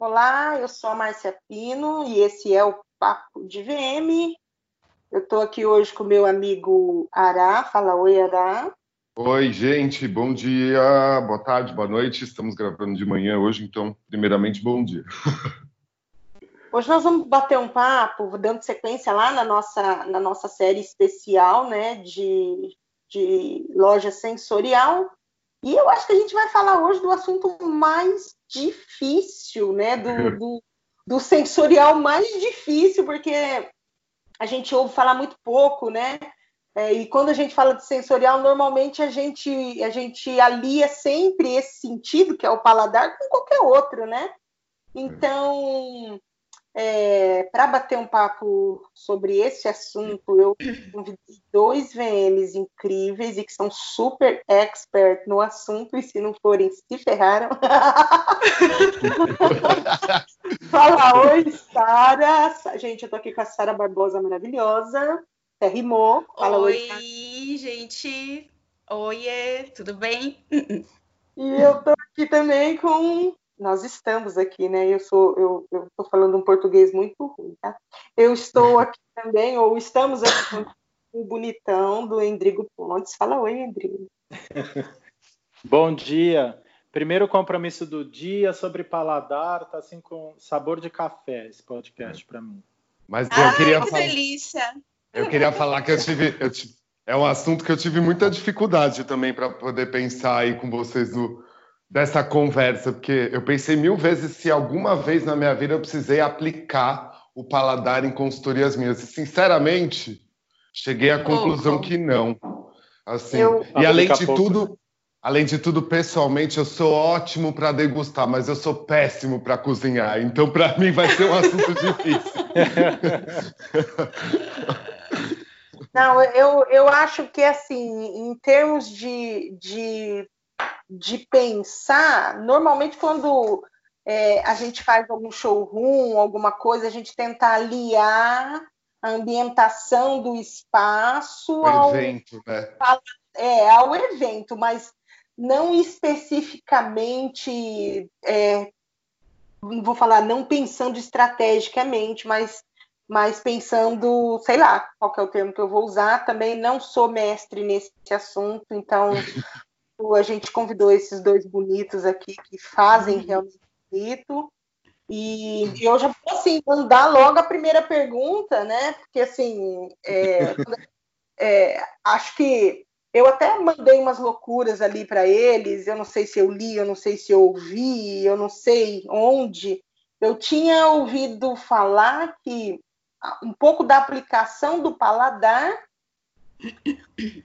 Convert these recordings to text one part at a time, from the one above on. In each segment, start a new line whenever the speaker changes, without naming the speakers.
Olá, eu sou a Márcia Pino e esse é o Papo de VM. Eu estou aqui hoje com meu amigo Ará. Fala oi, Ará.
Oi, gente, bom dia, boa tarde, boa noite. Estamos gravando de manhã hoje, então, primeiramente, bom dia.
Hoje nós vamos bater um papo, dando sequência lá na nossa, na nossa série especial, né, de, de loja sensorial. E eu acho que a gente vai falar hoje do assunto mais difícil, né? Do, do, do, sensorial mais difícil, porque a gente ouve falar muito pouco, né? É, e quando a gente fala de sensorial, normalmente a gente, a gente alia sempre esse sentido, que é o paladar, com qualquer outro, né? Então, é, Para bater um papo sobre esse assunto, eu convidei dois VMs incríveis e que são super expert no assunto, e se não forem, se ferraram. Fala, oi, Sara. Gente, eu tô aqui com a Sara Barbosa maravilhosa. Até rimou.
Fala, oi, oi gente. Oiê, tudo bem?
E eu tô aqui também com nós estamos aqui, né? Eu sou, eu estou falando um português muito ruim, tá? Eu estou aqui também, ou estamos aqui com o bonitão do Endrigo Pontes. Fala oi, Endrigo.
Bom dia. Primeiro compromisso do dia sobre paladar, tá assim com sabor de café esse podcast para mim.
Mas eu queria
que falar, delícia.
Eu queria falar que eu tive, eu tive, é um assunto que eu tive muita dificuldade também para poder pensar aí com vocês no dessa conversa, porque eu pensei mil vezes se alguma vez na minha vida eu precisei aplicar o paladar em consultorias minhas. E, sinceramente, cheguei à conclusão oh, oh. que não. Assim, eu... e além de tudo, além de tudo, pessoalmente, eu sou ótimo para degustar, mas eu sou péssimo para cozinhar. Então, para mim, vai ser um assunto difícil.
Não, eu, eu acho que, assim, em termos de, de de pensar, normalmente quando é, a gente faz algum showroom, alguma coisa, a gente tenta aliar a ambientação do espaço
ao evento, né?
É, ao evento, mas não especificamente, é, vou falar, não pensando estrategicamente, mas, mas pensando, sei lá, qual é o termo que eu vou usar, também não sou mestre nesse assunto, então a gente convidou esses dois bonitos aqui que fazem uhum. realmente bonito. E, eu já vou assim, mandar logo a primeira pergunta, né? Porque assim, é, é, acho que eu até mandei umas loucuras ali para eles. Eu não sei se eu li, eu não sei se eu ouvi, eu não sei onde. Eu tinha ouvido falar que um pouco da aplicação do paladar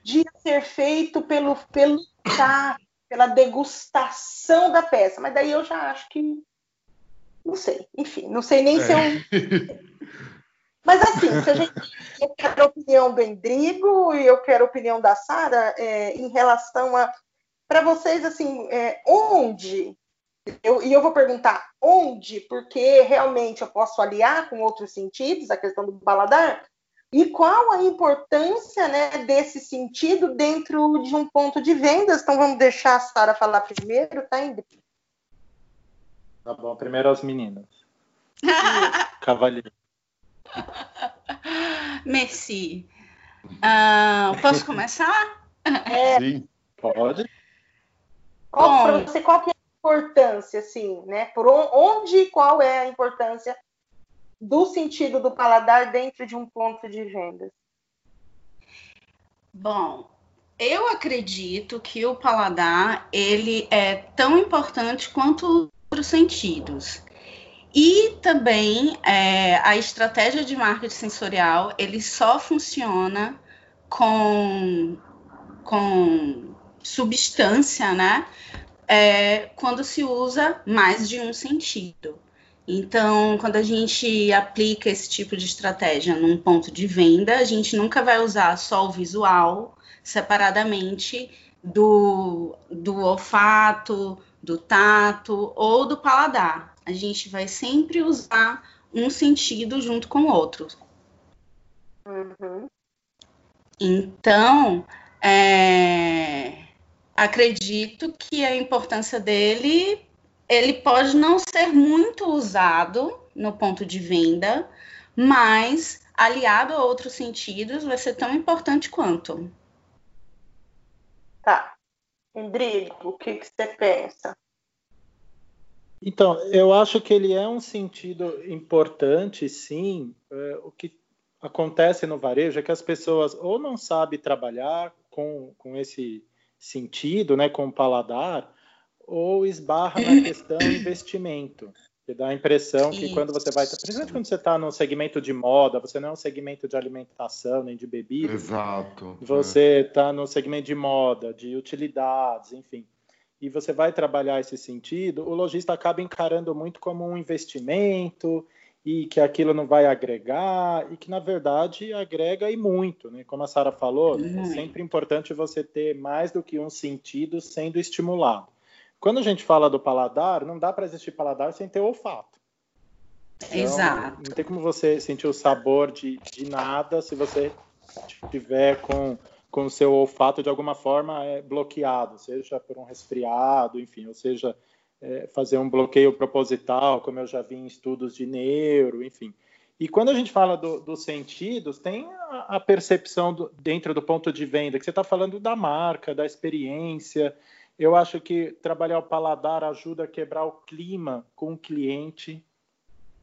de ser feito pelo, pelo pela degustação da peça. Mas daí eu já acho que. Não sei, enfim, não sei nem é. se eu. Mas assim, se a gente, eu quero a opinião do Endrigo e eu quero a opinião da Sara é, em relação a. Para vocês, assim, é, onde eu, e eu vou perguntar onde, porque realmente eu posso aliar com outros sentidos, a questão do baladar, e qual a importância né, desse sentido dentro de um ponto de vendas? Então vamos deixar a Sara falar primeiro, tá, Ingrid?
Tá bom, primeiro as meninas. Cavalheiro.
Merci. Uh, posso começar?
É. Sim,
pode.
Qual, você, qual que é a importância, assim, né? Por onde e qual é a importância do sentido do paladar dentro de um ponto de vendas?
Bom, eu acredito que o paladar ele é tão importante quanto os sentidos. E também é, a estratégia de marketing sensorial ele só funciona com, com substância, né? É, quando se usa mais de um sentido. Então, quando a gente aplica esse tipo de estratégia num ponto de venda, a gente nunca vai usar só o visual separadamente do, do olfato, do tato ou do paladar. A gente vai sempre usar um sentido junto com o outro.
Uhum.
Então, é, acredito que a importância dele ele pode não ser muito usado no ponto de venda, mas aliado a outros sentidos vai ser tão importante quanto.
Tá. Rodrigo, o que, que você pensa?
Então, eu acho que ele é um sentido importante, sim. É, o que acontece no varejo é que as pessoas ou não sabem trabalhar com, com esse sentido, né, com o paladar, ou esbarra na questão investimento. Que dá a impressão que quando você vai, principalmente quando você está no segmento de moda, você não é um segmento de alimentação nem de bebida.
Exato.
Você está é. no segmento de moda, de utilidades, enfim e você vai trabalhar esse sentido, o lojista acaba encarando muito como um investimento e que aquilo não vai agregar e que na verdade agrega e muito, né? Como a Sara falou, é sempre importante você ter mais do que um sentido sendo estimulado. Quando a gente fala do paladar, não dá para existir paladar sem ter olfato.
Então, Exato.
Não tem como você sentir o sabor de, de nada se você tiver com com o seu olfato de alguma forma é bloqueado, seja por um resfriado, enfim, ou seja, é, fazer um bloqueio proposital, como eu já vi em estudos de neuro, enfim. E quando a gente fala do, dos sentidos, tem a, a percepção do, dentro do ponto de venda, que você está falando da marca, da experiência. Eu acho que trabalhar o paladar ajuda a quebrar o clima com o cliente.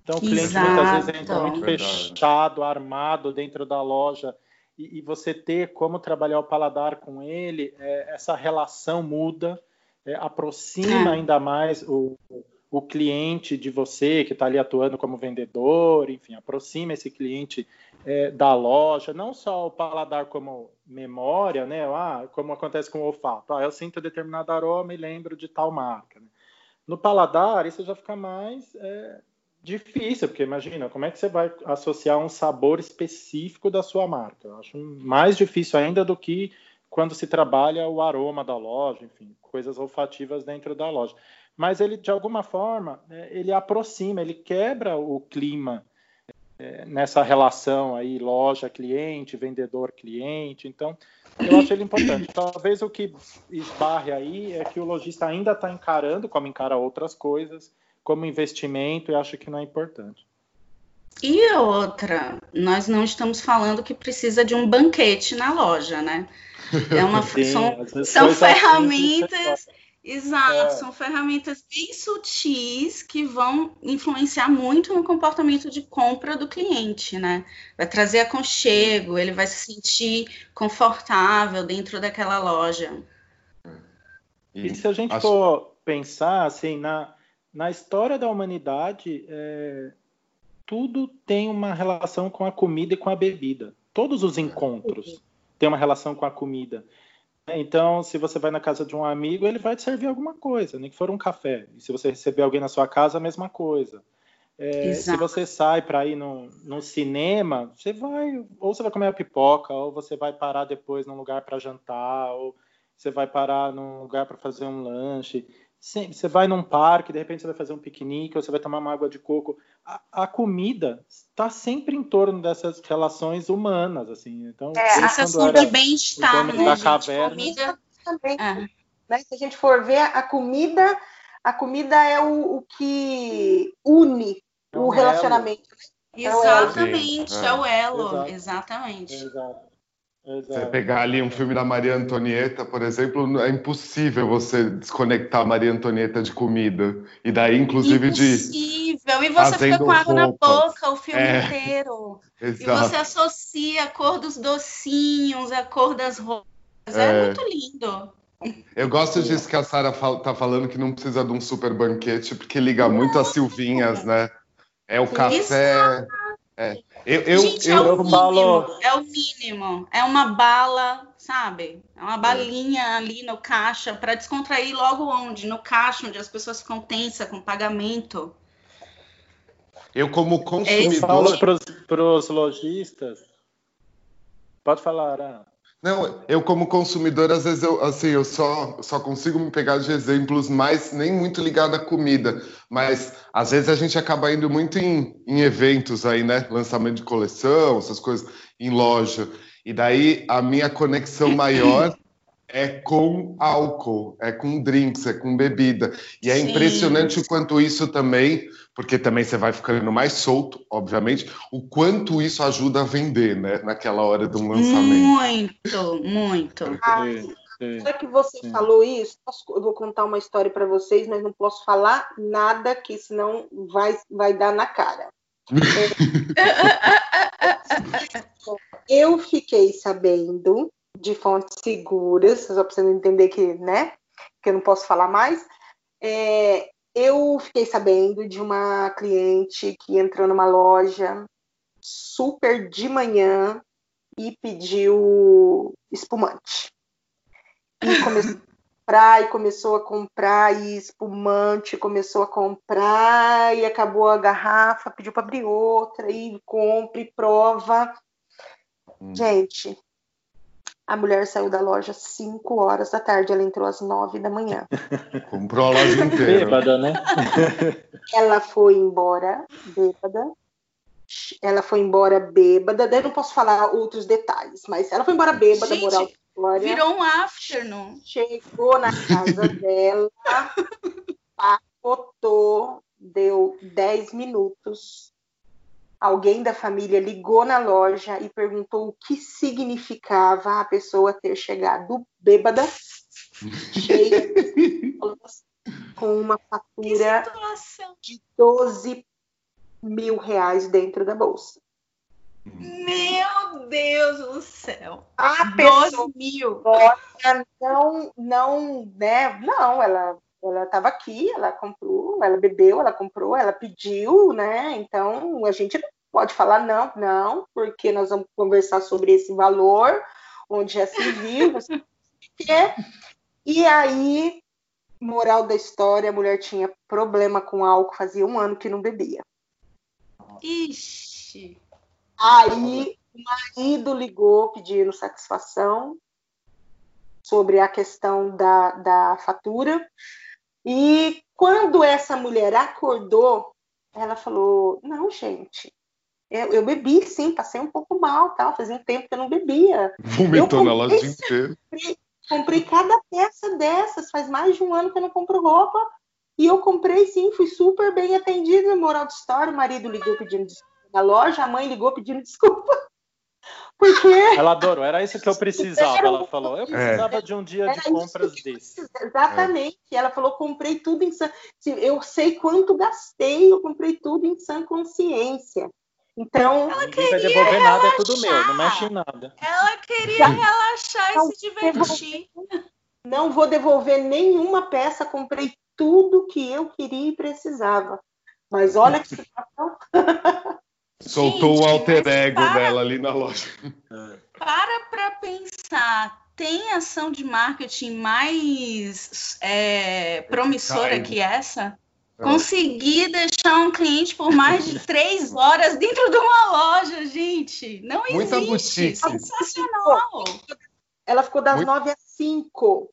Então, o cliente Exato. muitas vezes entra muito fechado, armado dentro da loja e, e você ter como trabalhar o paladar com ele, é, essa relação muda, é, aproxima é. ainda mais o, o cliente de você que está ali atuando como vendedor, enfim, aproxima esse cliente é, da loja, não só o paladar como memória, né? Ah, como acontece com o olfato. Ah, eu sinto determinado aroma e lembro de tal marca. Né? No paladar, isso já fica mais é, difícil, porque imagina, como é que você vai associar um sabor específico da sua marca? Eu acho mais difícil ainda do que quando se trabalha o aroma da loja, enfim, coisas olfativas dentro da loja. Mas ele, de alguma forma, é, ele aproxima, ele quebra o clima é, nessa relação aí loja-cliente, vendedor-cliente. Então, eu acho ele importante. Talvez o que esbarre aí é que o lojista ainda está encarando, como encara outras coisas, como investimento, eu acho que não é importante.
E outra, nós não estamos falando que precisa de um banquete na loja, né? É uma, Sim, são, são ferramentas, exato, é. são ferramentas bem sutis que vão influenciar muito no comportamento de compra do cliente, né? Vai trazer aconchego, ele vai se sentir confortável dentro daquela loja.
E, e se a gente acho... for pensar assim na na história da humanidade, é, tudo tem uma relação com a comida e com a bebida. Todos os encontros têm uma relação com a comida. Então, se você vai na casa de um amigo, ele vai te servir alguma coisa, nem que for um café. E se você receber alguém na sua casa, a mesma coisa. É, se você sai para ir no, no, cinema, você vai, ou você vai comer a pipoca, ou você vai parar depois num lugar para jantar, ou você vai parar num lugar para fazer um lanche. Você vai num parque, de repente você vai fazer um piquenique, ou você vai tomar uma água de coco. A, a comida está sempre em torno dessas relações humanas, assim. Então,
é, a sensação de bem-estar,
né, da caverna, comida também. É. Né? Se a gente for ver a comida, a comida é o, o que une é o relacionamento.
Exatamente, é o elo, exatamente. Exato.
Exato. Você pegar ali um filme da Maria Antonieta, por exemplo, é impossível você desconectar a Maria Antonieta de comida. E daí, inclusive,
impossível. de. Impossível. E você fica com água na boca o filme é. inteiro. Exato. E você associa a cor dos docinhos, a cor das roupas. É, é muito lindo.
Eu gosto disso que a Sara tá falando, que não precisa de um super banquete, porque liga muito as Silvinhas, né? É o café. É.
Eu, eu, Gente, eu, é, o mínimo, falo... é o mínimo. É uma bala, sabe? É uma balinha é. ali no caixa para descontrair logo onde? No caixa, onde as pessoas ficam tensas com pagamento.
Eu, como consumidor.
Eu falo para os lojistas. Pode falar, Ana.
Não, eu como consumidor, às vezes eu, assim, eu só, só consigo me pegar de exemplos mais, nem muito ligado à comida, mas às vezes a gente acaba indo muito em, em eventos aí, né? Lançamento de coleção, essas coisas, em loja. E daí a minha conexão maior é com álcool, é com drinks, é com bebida. E é Sim. impressionante o quanto isso também, porque também você vai ficando mais solto, obviamente, o quanto isso ajuda a vender, né? Naquela hora de um lançamento.
Muito, muito.
Já que você Sim. falou isso, eu vou contar uma história para vocês, mas não posso falar nada que senão vai, vai dar na cara. eu fiquei sabendo de fontes seguras, só para você entender que, né, que eu não posso falar mais. É, eu fiquei sabendo de uma cliente que entrou numa loja super de manhã e pediu espumante. E começou a comprar, e começou a comprar, e espumante, começou a comprar, e acabou a garrafa, pediu para abrir outra, e compre, prova. Hum. Gente, a mulher saiu da loja às 5 horas da tarde, ela entrou às 9 da manhã.
Comprou a loja inteira.
Bêbada, né?
ela foi embora bêbada. Ela foi embora bêbada. Daí não posso falar outros detalhes, mas ela foi embora bêbada,
Gente, moral história. Virou um afternoon.
Chegou na casa dela, pacotou, deu 10 minutos alguém da família ligou na loja e perguntou o que significava a pessoa ter chegado bêbada, cheia, com uma fatura de 12 mil reais dentro da bolsa.
Meu Deus do céu!
A pessoa mil. não, não, né? Não, ela ela estava aqui, ela comprou, ela bebeu, ela comprou, ela pediu, né? Então a gente não pode falar não, não, porque nós vamos conversar sobre esse valor, onde já se viu, E aí, moral da história, a mulher tinha problema com álcool, fazia um ano que não bebia.
Ixi!
Aí o marido ligou pedindo satisfação sobre a questão da, da fatura. E quando essa mulher acordou, ela falou: Não, gente, eu, eu, bebi sim, passei um pouco mal, tal, fazia um tempo que eu não bebia.
Vomitou na loja inteira.
Comprei, comprei cada peça dessas, faz mais de um ano que eu não compro roupa. E eu comprei sim, fui super bem atendida. Moral de história, o marido ligou pedindo desculpa na loja, a mãe ligou pedindo desculpa. Porque.
Ela adorou, era isso que eu precisava. Ela falou, eu precisava é. de um dia de compras desse.
Exatamente. É. Ela falou, comprei tudo em sã. Eu sei quanto gastei, eu comprei tudo em sã consciência. Então.
Ela queria vai devolver relaxar. nada, é tudo meu, não mexe em nada. Ela queria relaxar e se divertir.
Não vou devolver nenhuma peça, comprei tudo que eu queria e precisava. Mas olha que situação.
Soltou Gente, o alter ego para, dela ali na loja.
Para para pensar. Tem ação de marketing mais é, promissora que essa? É. Conseguir deixar um cliente por mais de três horas dentro de uma loja, gente. Não Muita existe. Boutique. Sensacional.
Ela ficou das nove às cinco.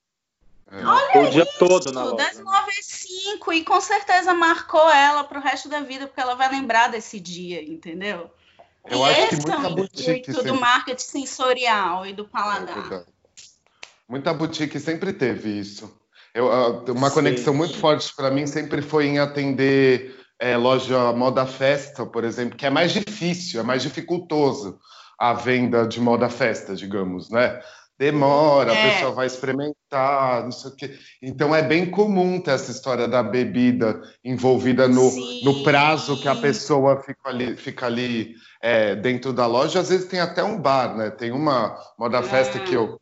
É. Olha o dia isso, todo na loja. das nove às cinco e com certeza marcou ela para o resto da vida porque ela vai lembrar desse dia, entendeu? Eu e acho esse que muita é o intuito sempre... do marketing sensorial e do paladar. É
muita boutique sempre teve isso. Eu, uma Sim. conexão muito forte para mim sempre foi em atender é, loja moda festa, por exemplo, que é mais difícil, é mais dificultoso a venda de moda festa, digamos, né? Demora, é. a pessoa vai experimentar, não sei o quê. Então é bem comum ter essa história da bebida envolvida no, no prazo que a pessoa fica ali, fica ali é, dentro da loja. Às vezes tem até um bar, né? Tem uma moda festa que eu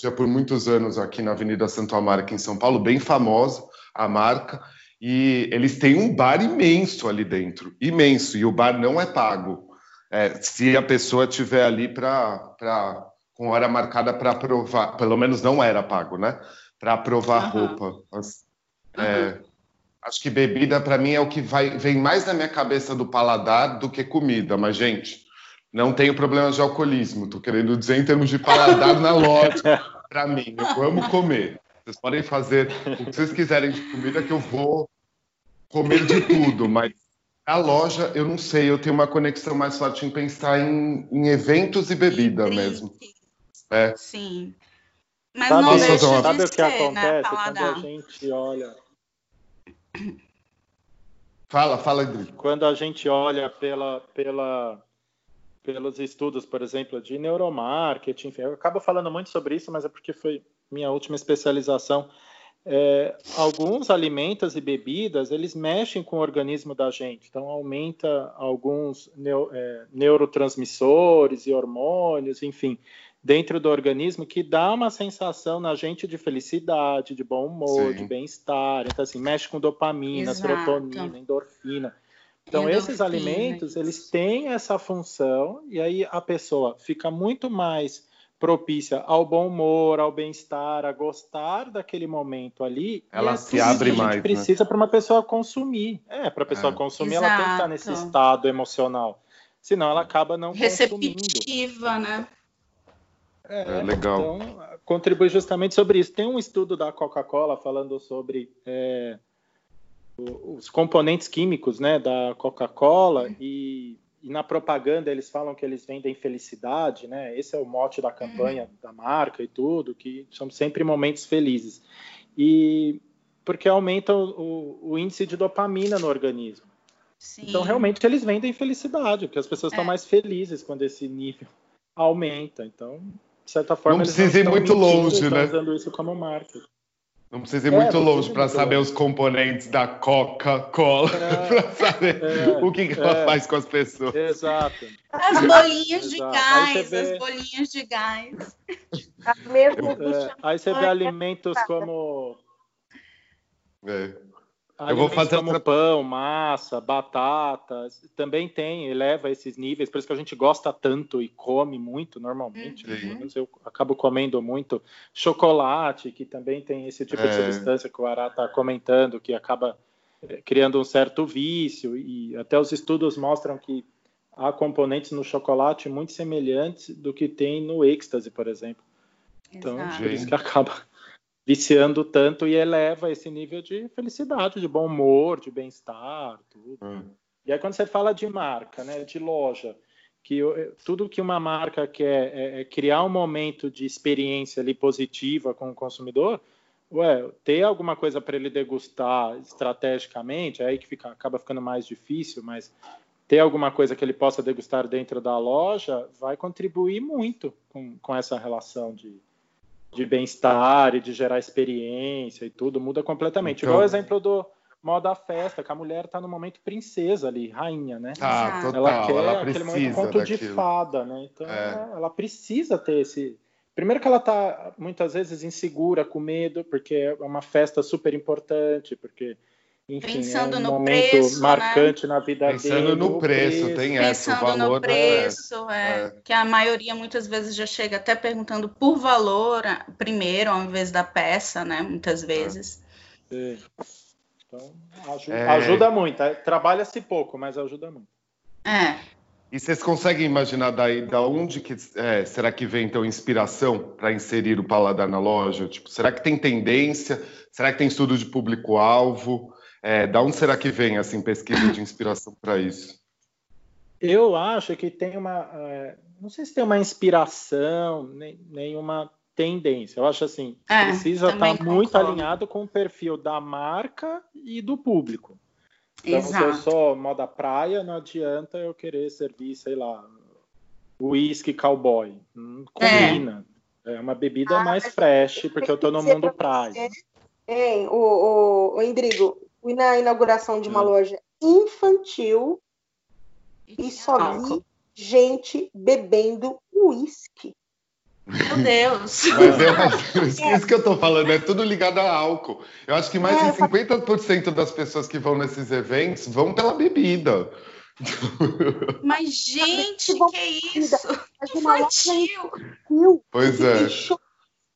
já por muitos anos aqui na Avenida Santo Amaro, aqui em São Paulo, bem famosa a marca, e eles têm um bar imenso ali dentro, imenso, e o bar não é pago. É, se a pessoa tiver ali para com hora marcada para provar, pelo menos não era pago, né? Para provar uhum. roupa. Mas, uhum. é, acho que bebida para mim é o que vai, vem mais na minha cabeça do paladar do que comida, mas gente, não tenho problemas de alcoolismo, estou querendo dizer em termos de paladar na loja, para mim. Eu amo comer. Vocês podem fazer o que vocês quiserem de comida que eu vou comer de tudo, mas a loja, eu não sei, eu tenho uma conexão mais forte em pensar em, em eventos e bebida mesmo.
É. Sim. Mas
Sabe,
não deixa de
sabe o que
né,
acontece quando a gente olha
Fala, fala, Adri.
quando a gente olha pela, pela, pelos estudos, por exemplo, de neuromarketing, enfim, eu acabo falando muito sobre isso, mas é porque foi minha última especialização. É, alguns alimentos e bebidas, eles mexem com o organismo da gente, então aumenta alguns neu- é, neurotransmissores e hormônios, enfim, dentro do organismo que dá uma sensação na gente de felicidade, de bom humor,
Sim.
de bem-estar. Então, assim, mexe com dopamina,
Exato.
serotonina, endorfina. Então,
Endorfina,
esses alimentos,
isso.
eles têm essa função e aí a pessoa fica muito mais propícia ao bom humor, ao bem-estar, a gostar daquele momento ali.
Ela
é
se abre
que a
mais,
gente
né?
precisa para uma pessoa consumir. É, para a pessoa
É.
consumir, ela tem que estar nesse
Exato.
estado emocional. Senão ela acaba não consumindo.
Receptiva, né?
É, legal.
Então, contribui justamente sobre isso. Tem um estudo da Coca-Cola falando sobre é, os componentes químicos né, da Coca-Cola e, e na propaganda eles falam que eles vendem felicidade, né? Esse é o mote da campanha da marca e tudo, que são sempre momentos felizes. E porque aumenta o, o- o índice de dopamina no organismo.
Sim.
Então, realmente, eles vendem felicidade, porque as pessoas estão
É.
mais felizes quando esse nível aumenta. Então, de certa forma,
Não
eles
precisa ir muito
mentindo,
longe, né?
usando isso como marca.
Não precisa ir
É,
muito longe para saber os componentes da Coca-Cola,
É,
para saber
é,
o que, que ela
é.
faz com as pessoas.
Exato.
As bolinhas de
Exato. Aí
gás,
vê-
as bolinhas de gás.
Mesmo
É, aí você vê alimentos como
É. Eu vou fazer
como
outra-
pão, massa, batatas, também tem, eleva esses níveis, por isso que a gente gosta tanto e come muito normalmente.
Uhum.
né? Pelo menos Eu acabo comendo muito chocolate, que também tem esse tipo de
É.
substância que o Ará está comentando, que acaba eh, criando um certo vício, e até os estudos mostram que há componentes no chocolate muito semelhantes do que tem no êxtase, por exemplo. Então,
Exato.
por isso que acaba viciando tanto e eleva esse nível de felicidade, de bom humor, de bem-estar, tudo.
Hum.
E aí quando você fala de marca, né, de loja, que eu- tudo que uma marca quer é, é criar um momento de experiência ali positiva com o consumidor, ué, ter alguma coisa para ele degustar estrategicamente, é aí que fica, acaba ficando mais difícil, mas ter alguma coisa que ele possa degustar dentro da loja vai contribuir muito com, com essa relação de, de bem-estar e de gerar experiência e tudo, muda completamente.
Então-
Igual o exemplo do moda festa, que a mulher está no momento princesa ali, rainha, né?
Exato.
total.
ela quer
Ela
aquele momento
precisa
conto de fada, né? Então
É.
ela, ela precisa ter esse. Primeiro que ela tá muitas vezes insegura, com medo, porque é uma festa super importante, porque enfim,
Pensando
é um
no
momento
preço, né?
marcante na vida
Pensando
dele.
no
o
preço, tem essa, o
Pensando
valor
no
da
preço, é,
É.
que a maioria muitas vezes já chega até perguntando por valor a- primeiro, ao invés da peça, né? Muitas vezes.
Sim. Então,
É.
ajuda muito. é, Trabalha-se pouco, mas ajuda muito.
É.
E vocês conseguem imaginar daí, da onde que é, será que vem então inspiração para inserir o paladar na loja? Tipo, será que tem tendência? Será que tem estudo de público-alvo? É, da onde será que vem assim pesquisa de inspiração para isso?
Eu acho que tem uma. é, não sei se tem uma inspiração, nem, nem uma tendência. Eu acho assim,
É,
precisa estar muito
concordo.
alinhado com o perfil da marca e do público. Então, se eu
Exato.
sou moda praia, não adianta eu querer servir, sei lá, whisky cowboy. Não combina. É, uma bebida
Ah,
mais fresh, porque eu tô no mundo
pra
praia.
Hein, o, o, o Indrigo, fui na inauguração de uma
Hum.
loja infantil e só
Álcool.
vi gente bebendo uísque.
Meu Deus.
Mas é isso que eu tô falando, é tudo ligado a álcool. Eu acho que mais
É,
de 50% das pessoas que vão nesses eventos vão pela bebida.
Mas, gente,
Que
isso? Infantil.
infantil.
Pois
Eu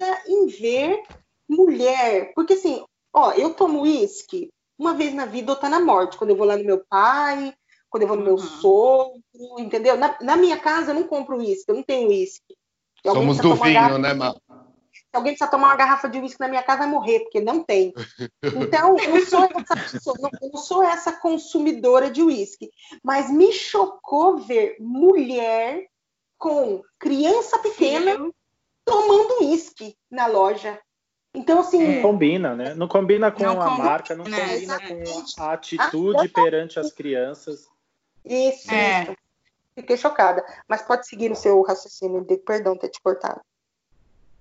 é.
em ver mulher. Porque assim, ó, eu tomo uísque uma vez na vida ou tá na morte. Quando eu vou lá no meu pai, quando eu vou no meu
Uhum.
sogro, entendeu? Na, na minha casa eu não compro uísque, eu não tenho uísque.
Somos
precisa
do
tomar uma garrafa-
vinho, né, Má?
Se alguém precisa tomar uma garrafa de uísque na minha casa, vai morrer, porque não tem. Então, eu não sou essa, pessoa, não- eu sou essa consumidora de uísque. Mas me chocou ver mulher com criança pequena
Filho.
tomando uísque na loja. Então, assim.
Não combina, né? Não combina com não a combina, marca, não né? combina com a atitude ah, perante as crianças.
Isso, é. isso. Fiquei chocada. Mas pode seguir no seu raciocínio, perdão ter te cortado.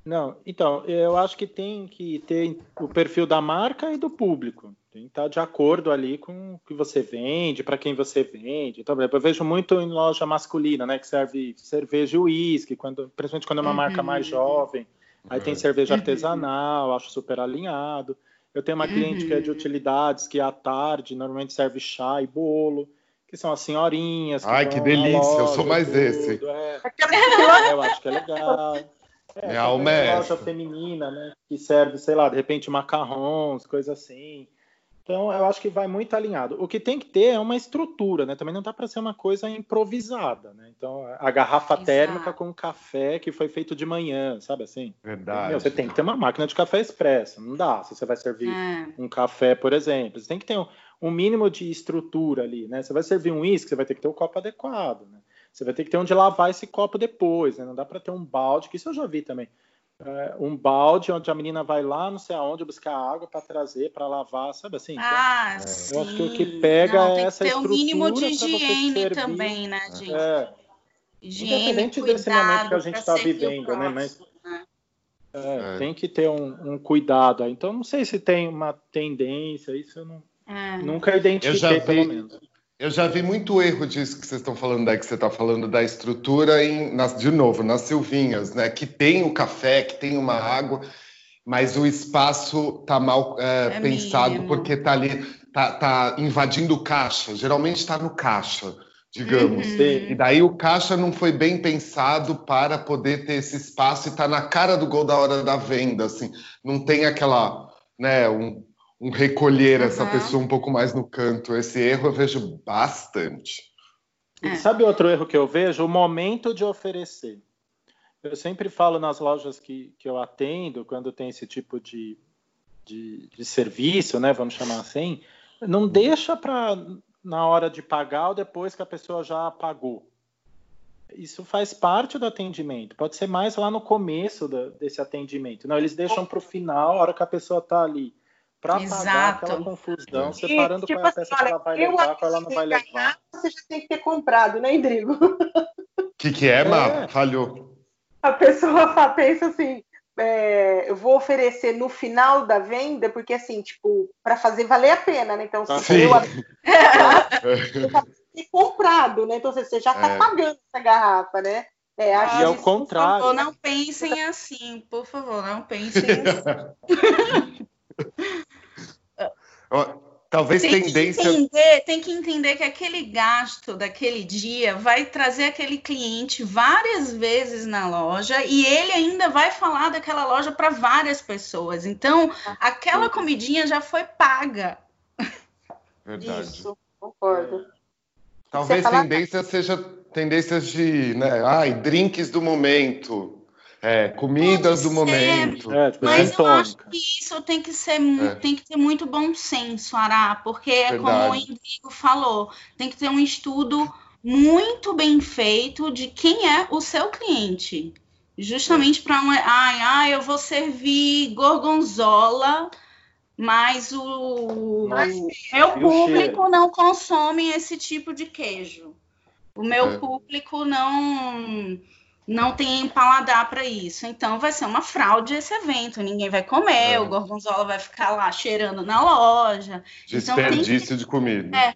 Não, então, eu acho que tem que ter o perfil da marca e do público. Tem que estar de acordo ali com o que você vende, para quem você vende. Então, eu vejo muito em loja masculina, né, que serve cerveja e uísque, quando, principalmente quando é uma uhum. marca mais jovem. Aí tem cerveja uhum. artesanal, acho super alinhado. Eu tenho uma uhum. cliente que é de utilidades, que à tarde normalmente serve chá e bolo, que são as senhorinhas.
Que Ai, que delícia, loja, eu sou mais tudo, esse.
É. é. eu acho que é legal. É,
é uma
loja feminina, né? Que serve, sei lá, de repente macarrons, coisa assim. Então, eu acho que vai muito alinhado. O que tem que ter é uma estrutura, né? Também não dá para ser uma coisa improvisada, né? Então, a garrafa Exato. térmica com café que foi feito de manhã, sabe assim?
Verdade.
Meu, você tem que ter uma máquina de café expresso. Não dá se você vai servir é. um café, por exemplo. Você tem que ter um, um mínimo de estrutura ali, né? Você vai servir um uísque, você vai ter que ter o um copo adequado, né? Você vai ter que ter onde lavar esse copo depois, né? Não dá para ter um balde, que isso eu já vi também. É, um balde onde a menina vai lá, não sei aonde, buscar água para trazer, para lavar, sabe assim?
Então, ah, então, sim.
Eu acho que o que pega não, é essa estrutura.
Tem que ter um mínimo de higiene também, né, gente? É.
Higiene, Independente cuidado, desse momento que a gente está vivendo, né? Mas né? É, é. tem que ter um, um, cuidado. Então, não sei se tem uma tendência, isso eu não, é. nunca identifiquei, eu já vi, pelo menos.
Eu já vi muito erro disso que vocês estão falando daí, que você está falando da estrutura, em, nas, de novo, nas Silvinhas, né? Que tem o café, que tem uma água, mas o espaço está mal é, é pensado mínimo. porque está ali, tá, tá invadindo o caixa. Geralmente está no caixa, digamos. Uhum. E daí o caixa não foi bem pensado para poder ter esse espaço e está na cara do gol da hora da venda, assim. Não tem aquela, né? Um, um recolher uhum. essa pessoa um pouco mais no canto. Esse erro eu vejo bastante.
É. Sabe outro erro que eu vejo? O momento de oferecer. Eu sempre falo nas lojas que, que eu atendo, quando tem esse tipo de, de, de serviço, né, vamos chamar assim, não deixa para na hora de pagar ou depois que a pessoa já pagou. Isso faz parte do atendimento. Pode ser mais lá no começo da, desse atendimento. Não, eles deixam para o final, a hora que a pessoa está ali para pagar aquela confusão, separando tipo, qual é a peça olha, que ela vai levar, qual ela não vai levar.
Você já tem que ter comprado, né, Indrigo?
O que, que é, Má? Falhou.
A pessoa pensa assim, é, eu vou oferecer no final da venda, porque assim, tipo, para fazer valer a pena, né? Então, se eu ter comprado, né? Então você já está é. pagando essa garrafa, né?
É, e é o contrário.
Por favor, não pensem assim, por favor, não pensem assim.
Talvez tem tendência.
Que entender, tem que entender que aquele gasto daquele dia vai trazer aquele cliente várias vezes na loja e ele ainda vai falar daquela loja para várias pessoas. Então, aquela comidinha já foi paga.
Verdade. Isso,
concordo.
Talvez tendência seja tendências de, né, ai, drinks do momento, é, comidas do momento.
É, tipo, mas eu acho que isso tem que ser é. tem que ter muito bom senso, Ará, porque é como o Henrique falou, tem que ter um estudo muito bem feito de quem é o seu cliente. Justamente para um. Ai, ai, eu vou servir gorgonzola, mas o, mas, meu público não consome esse tipo de queijo. O meu é. público não não tem paladar para isso. Então vai ser uma fraude esse evento. Ninguém vai comer, é. o gorgonzola vai ficar lá cheirando na loja.
Desperdício então, que, de comida.
É,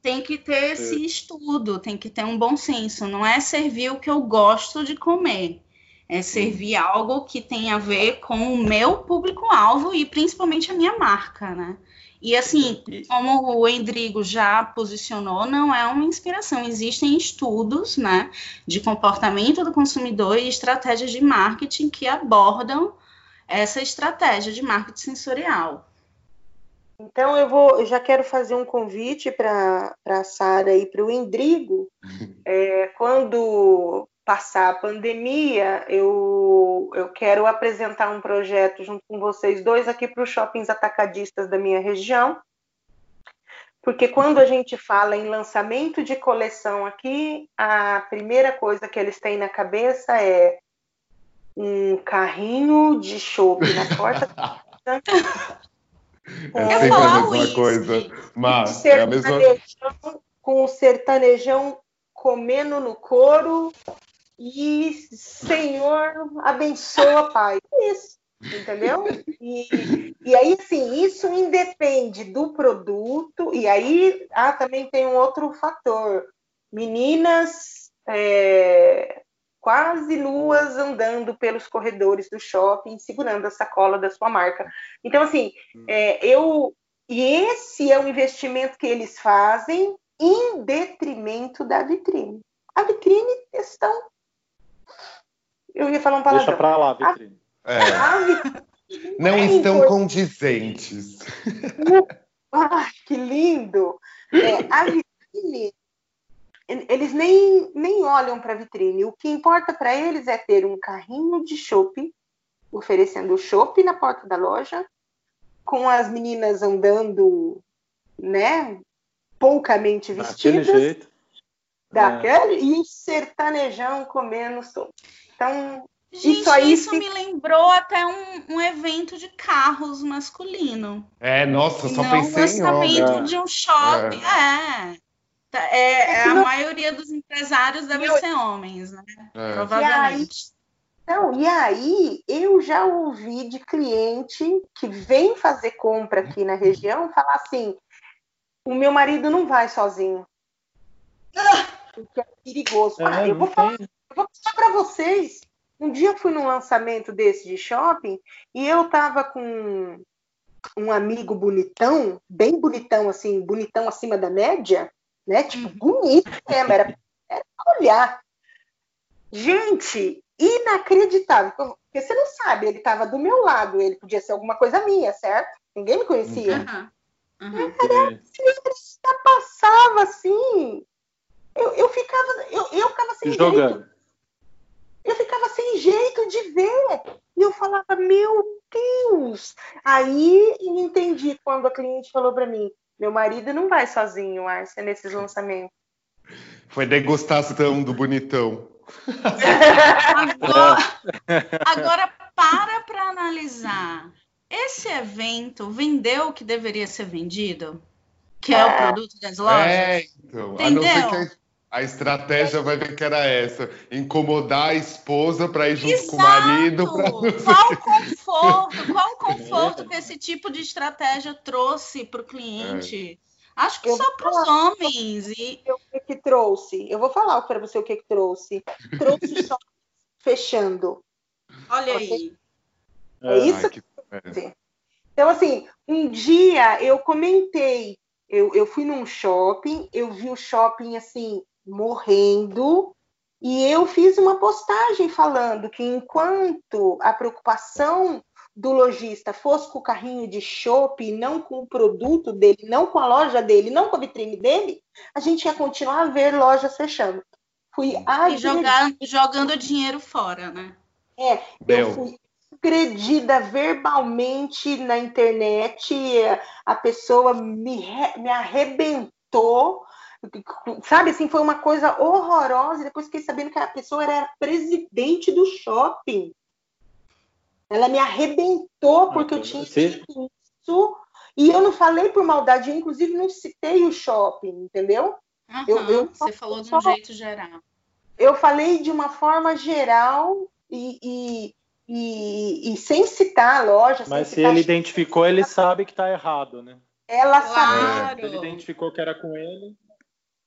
tem que ter esse é. estudo, tem que ter um bom senso. Não é servir o que eu gosto de comer. É servir algo que tem a ver com o meu público-alvo e principalmente a minha marca, né? E assim, como o Endrigo já posicionou, não é uma inspiração. Existem estudos né, de comportamento do consumidor e estratégias de marketing que abordam essa estratégia de marketing sensorial.
Então eu vou, eu já quero fazer um convite para a Sara e para o Endrigo. É, quando passar a pandemia, eu, eu quero apresentar um projeto junto com vocês dois aqui para os shoppings atacadistas da minha região. Porque quando a gente fala em lançamento de coleção aqui, a primeira coisa que eles têm na cabeça é um carrinho de chopp na porta.
é sempre a mesma coisa. Mas é a mesma...
Com o sertanejão comendo no couro e Senhor abençoa, Pai. Isso, entendeu? E, e aí, assim, isso independe do produto, e aí ah, também tem um outro fator. Meninas é, quase nuas andando pelos corredores do shopping, segurando a sacola da sua marca. Então, assim, é, eu. E esse é o investimento que eles fazem em detrimento da vitrine. A vitrine estão. Eu ia falar um palavrão.
Deixa para lá, vitrine.
A, é. a vitrine Não é estão condizentes.
Ah, que lindo! É, a vitrine eles nem, nem olham para a vitrine. O que importa para eles é ter um carrinho de chopp, oferecendo chopp na porta da loja, com as meninas andando, né, poucamente vestidas. Daquele jeito. Daquele, é. E sertanejão comendo sopa. Então,
Gente, isso, aí isso me lembrou até um, um, evento de carros masculino.
É, nossa, só Não pensei em
homem. de um shopping. É. é. Tá, é, é, é a não... maioria dos empresários devem ser homens, né? É. Provavelmente.
E aí, não, e aí eu já ouvi de cliente que vem fazer compra aqui na região falar assim: o meu marido não vai sozinho. Porque é perigoso. É, ah, eu, vou falar, eu vou falar para vocês. Um dia eu fui num lançamento desse de shopping e eu tava com um amigo bonitão, bem bonitão, assim, bonitão acima da média né? Tipo, uhum. bonito mesmo, era, era olhar. Gente, inacreditável. Porque você não sabe, ele estava do meu lado, ele podia ser alguma coisa minha, certo? Ninguém me conhecia. Uhum. Uhum. Era, passava assim. Eu, eu ficava, eu, eu ficava sem Jogando. jeito. Eu ficava sem jeito de ver. E eu falava, meu Deus! Aí entendi quando a cliente falou para mim: meu marido não vai sozinho, Arcia, nesses lançamentos.
Foi degustação do bonitão.
Agora, agora para para analisar. Esse evento vendeu o que deveria ser vendido? Que é, é o produto das lojas? É,
então. Entendeu? A não ser que a estratégia vai ver que era essa: incomodar a esposa para ir junto Exato. com o marido. Pra...
Qual conforto? Qual conforto que esse tipo de estratégia trouxe para o cliente? É. Acho que eu só para os homens. E...
O que, que trouxe? Eu vou falar para você o que, que trouxe. Trouxe só fechando.
Olha aí.
É isso Ai, que... que... Então, assim, um dia eu comentei eu, eu fui num shopping, eu vi o shopping assim morrendo. E eu fiz uma postagem falando que enquanto a preocupação do lojista fosse com o carrinho de shopping, não com o produto dele, não com a loja dele, não com a vitrine dele, a gente ia continuar a ver lojas fechando. Fui
e jogar, jogando dinheiro fora, né?
É, Bel. eu fui agredida verbalmente na internet, a pessoa me, me arrebentou Sabe, assim, foi uma coisa horrorosa. Depois fiquei sabendo que a pessoa era presidente do shopping. Ela me arrebentou porque eu tinha dito isso. E eu não falei por maldade, eu, inclusive não citei o shopping, entendeu?
Uhum, eu, eu você falou de um jeito geral.
Eu falei de uma forma geral e, e, e, e sem citar a loja.
Mas se ele identificou, ele sabe que está errado, né?
Ela claro.
sabe. Ele identificou que era com ele.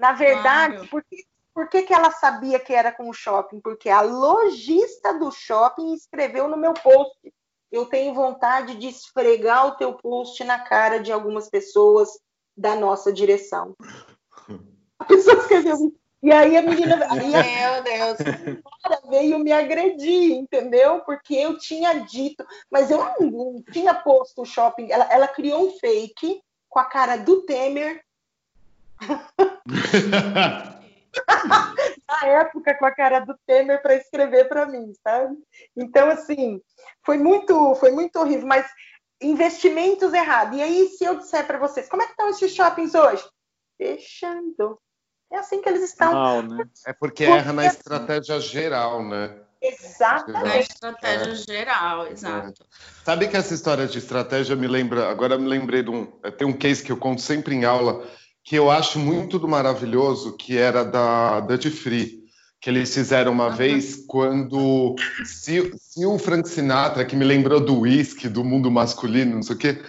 Na verdade, claro. por, que, por que, que ela sabia que era com o shopping? Porque a lojista do shopping escreveu no meu post. Eu tenho vontade de esfregar o teu post na cara de algumas pessoas da nossa direção. A pessoa escreveu e aí a menina aí a,
Meu Deus.
veio me agredir, entendeu? Porque eu tinha dito, mas eu não, não tinha posto o shopping. Ela, ela criou um fake com a cara do Temer na época com a cara do Temer para escrever para mim, sabe? Então assim, foi muito, foi muito horrível, mas investimentos errados. E aí se eu disser para vocês, como é que estão esses shoppings hoje? Fechando. É assim que eles estão.
Não, né? É porque, porque erra na estratégia geral, né?
Exatamente.
Na estratégia é. geral, exato.
É. Sabe que essa história de estratégia me lembra, agora me lembrei de um, tem um case que eu conto sempre em aula, que eu acho muito do maravilhoso, que era da Dutch Free, que eles fizeram uma vez quando se, se, o Frank Sinatra, que me lembrou do whisky, do mundo masculino, não sei o quê,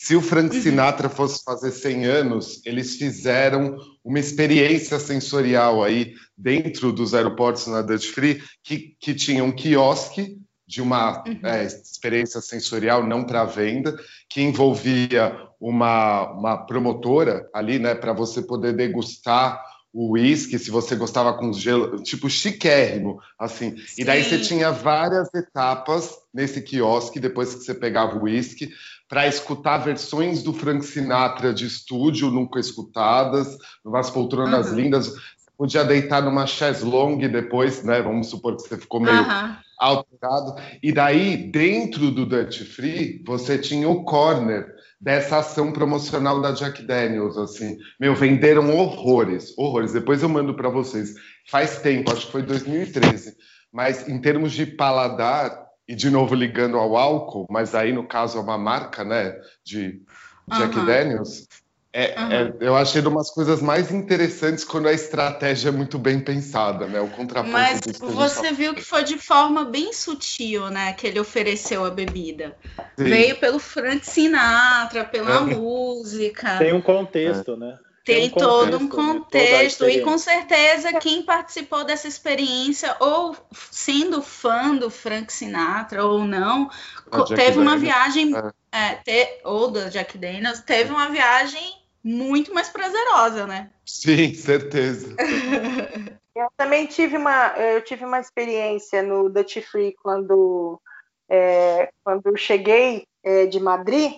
se o Frank uhum. Sinatra fosse fazer 100 anos, eles fizeram uma experiência sensorial aí dentro dos aeroportos na Dutch Free, que, que tinha um quiosque de uma uhum. é, experiência sensorial não para venda, que envolvia uma, uma promotora ali, né, para você poder degustar o uísque, se você gostava com gelo, tipo chiquérrimo, assim. Sim. E daí você tinha várias etapas nesse quiosque, depois que você pegava o uísque, para escutar versões do Frank Sinatra de estúdio, nunca escutadas, umas poltronas uhum. lindas. podia deitar numa chaise longue depois, né? Vamos supor que você ficou meio uhum. alterado. E daí, dentro do Dutch Free, você tinha o corner, dessa ação promocional da Jack Daniels, assim. Meu, venderam horrores, horrores. Depois eu mando para vocês. Faz tempo, acho que foi 2013. Mas em termos de paladar, e de novo ligando ao álcool, mas aí no caso é uma marca, né, de Jack Daniels, é, uhum. é, eu achei de umas coisas mais interessantes quando a estratégia é muito bem pensada, né? O contraponto.
Mas você viu que foi de forma bem sutil, né? Que ele ofereceu a bebida. Sim. Veio pelo Frank Sinatra, pela é. música.
Tem um contexto, né?
Tem, Tem um todo um contexto, né? e com certeza quem participou dessa experiência, ou sendo fã do Frank Sinatra ou não, teve uma viagem, é. É, te, ou do Jack Daniels, teve uma viagem muito mais prazerosa, né?
Sim, certeza.
eu também tive uma, eu tive uma experiência no Duty Free quando, é, quando eu cheguei é, de Madrid.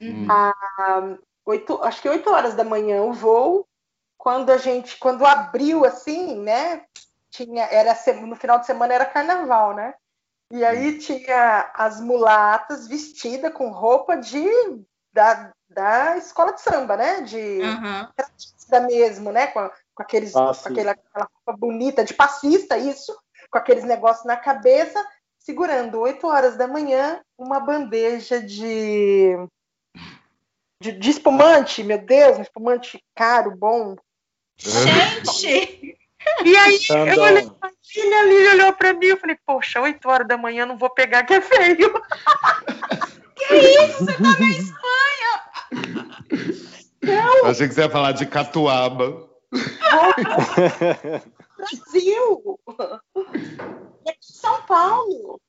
Uhum. A, oito, acho que 8 horas da manhã o voo. Quando a gente, quando abriu assim, né? Tinha, era no final de semana era carnaval, né? E aí tinha as mulatas vestidas com roupa de da, da escola de samba, né? De uhum. mesmo, né? Com, com aqueles ah, com aquela, aquela roupa bonita de passista, isso, com aqueles negócios na cabeça, segurando 8 horas da manhã uma bandeja de, de, de espumante, meu Deus, um espumante caro, bom.
Gente!
E aí eu olhei pra filha, ali olhou pra mim, eu falei, poxa, 8 horas da manhã não vou pegar que é feio.
que isso? Você tá na Espanha?
Não. Achei que você ia falar de catuaba.
Brasil! É de São Paulo.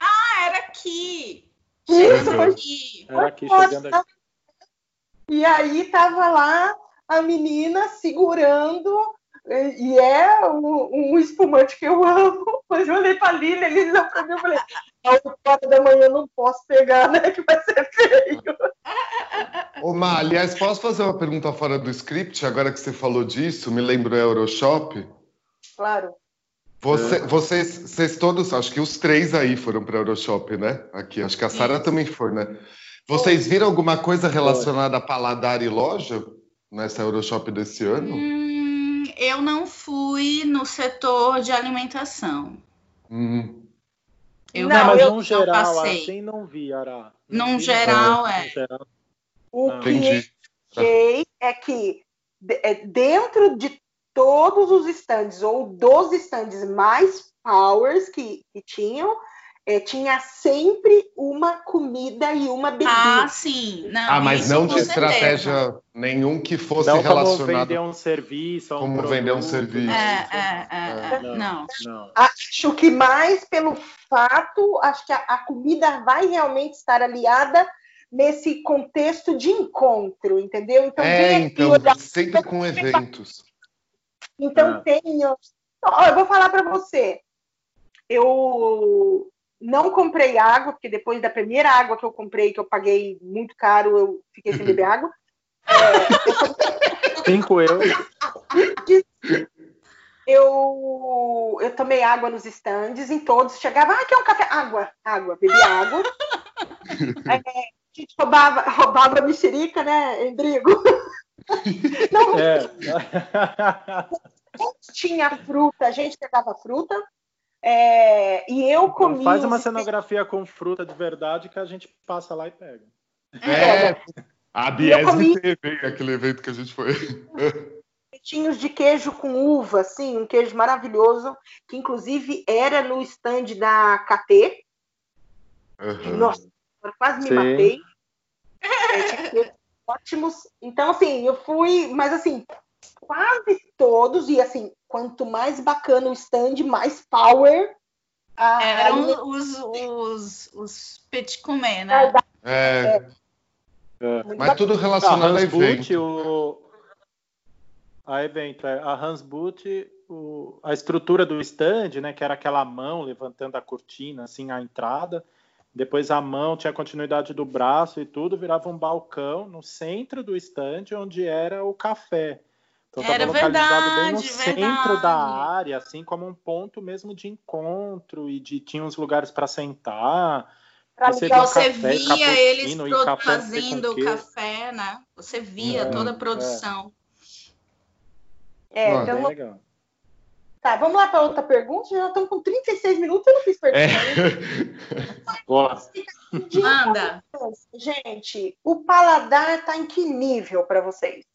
Ah, era aqui.
Isso, foi
aqui. Era aqui, chegando aqui.
E aí tava lá a menina segurando, e é um, um espumante que eu amo. Mas eu olhei pra Lili, ele olhou pra mim e falei, a 8 horas da manhã eu não posso pegar, né? Que vai ser feio.
Ô, Má, aliás, posso fazer uma pergunta fora do script? Agora que você falou disso, me lembro do Euroshop.
Claro.
Você, é. vocês, vocês todos, acho que os três aí foram para Euroshop, né? Aqui, acho que a Sara também foi, né? Vocês viram alguma coisa relacionada a paladar e loja nessa Euroshop desse ano?
Hum, eu não fui no setor de alimentação.
Hum.
Eu não, mas
eu, no geral, assim não vi, Ara.
Num geral, é.
Geral. O não. que achei é que é, dentro de todos os stands, ou dos stands mais powers que, que tinham, é, tinha sempre uma comida e uma bebida.
Ah, sim. Não,
ah, mas não de estratégia nenhum que fosse não relacionado.
Como vender um serviço.
Um como produto. vender um serviço.
É, é, é, é. não,
não. Acho que mais pelo fato, acho que a, a comida vai realmente estar aliada nesse contexto de encontro, entendeu?
Então, é, então, sempre com eventos.
Então, ah. tem. eu vou falar para você. Eu não comprei água, porque depois da primeira água que eu comprei, que eu paguei muito caro, eu fiquei sem beber água.
É, Cinco euros.
Eu, eu tomei água nos estandes, em todos. Chegava, ah, quer um café? Água, água, bebi água. É, a gente roubava, roubava mexerica, né, Endrigo? Não, é. tinha fruta, a gente pegava fruta, É, e eu comi.
Então faz uma cenografia com fruta de verdade que a gente passa lá e pega.
É, a Biese comi... teve aquele evento que a gente foi.
Petinhos de queijo com uva, sim, um queijo maravilhoso, que inclusive era no stand da KT. Uhum. Nossa, quase me sim. matei. É, ótimos. Então, assim, eu fui, mas assim, quase todos, e assim, quanto mais bacana o stand, mais power.
A, Eram os, os, os petit comer, né?
É. é. Mas tudo relacionado a evento.
O... A evento, é. a Hans Boot, o... a estrutura do stand, né, que era aquela mão levantando a cortina, assim, a entrada, depois a mão tinha continuidade do braço e tudo, virava um balcão no centro do stand, onde era o café.
Então estava localizado verdade, bem no
verdade. centro da área, assim como um ponto mesmo de encontro e de tinha uns lugares para sentar.
Você, você café, via eles fazendo o café, né? Você via uhum, toda a produção.
É, é então, legal. Tá, vamos lá para outra pergunta. Já estamos com 36 minutos, eu não fiz pergunta. É.
Manda.
Gente, o paladar está em que nível para vocês?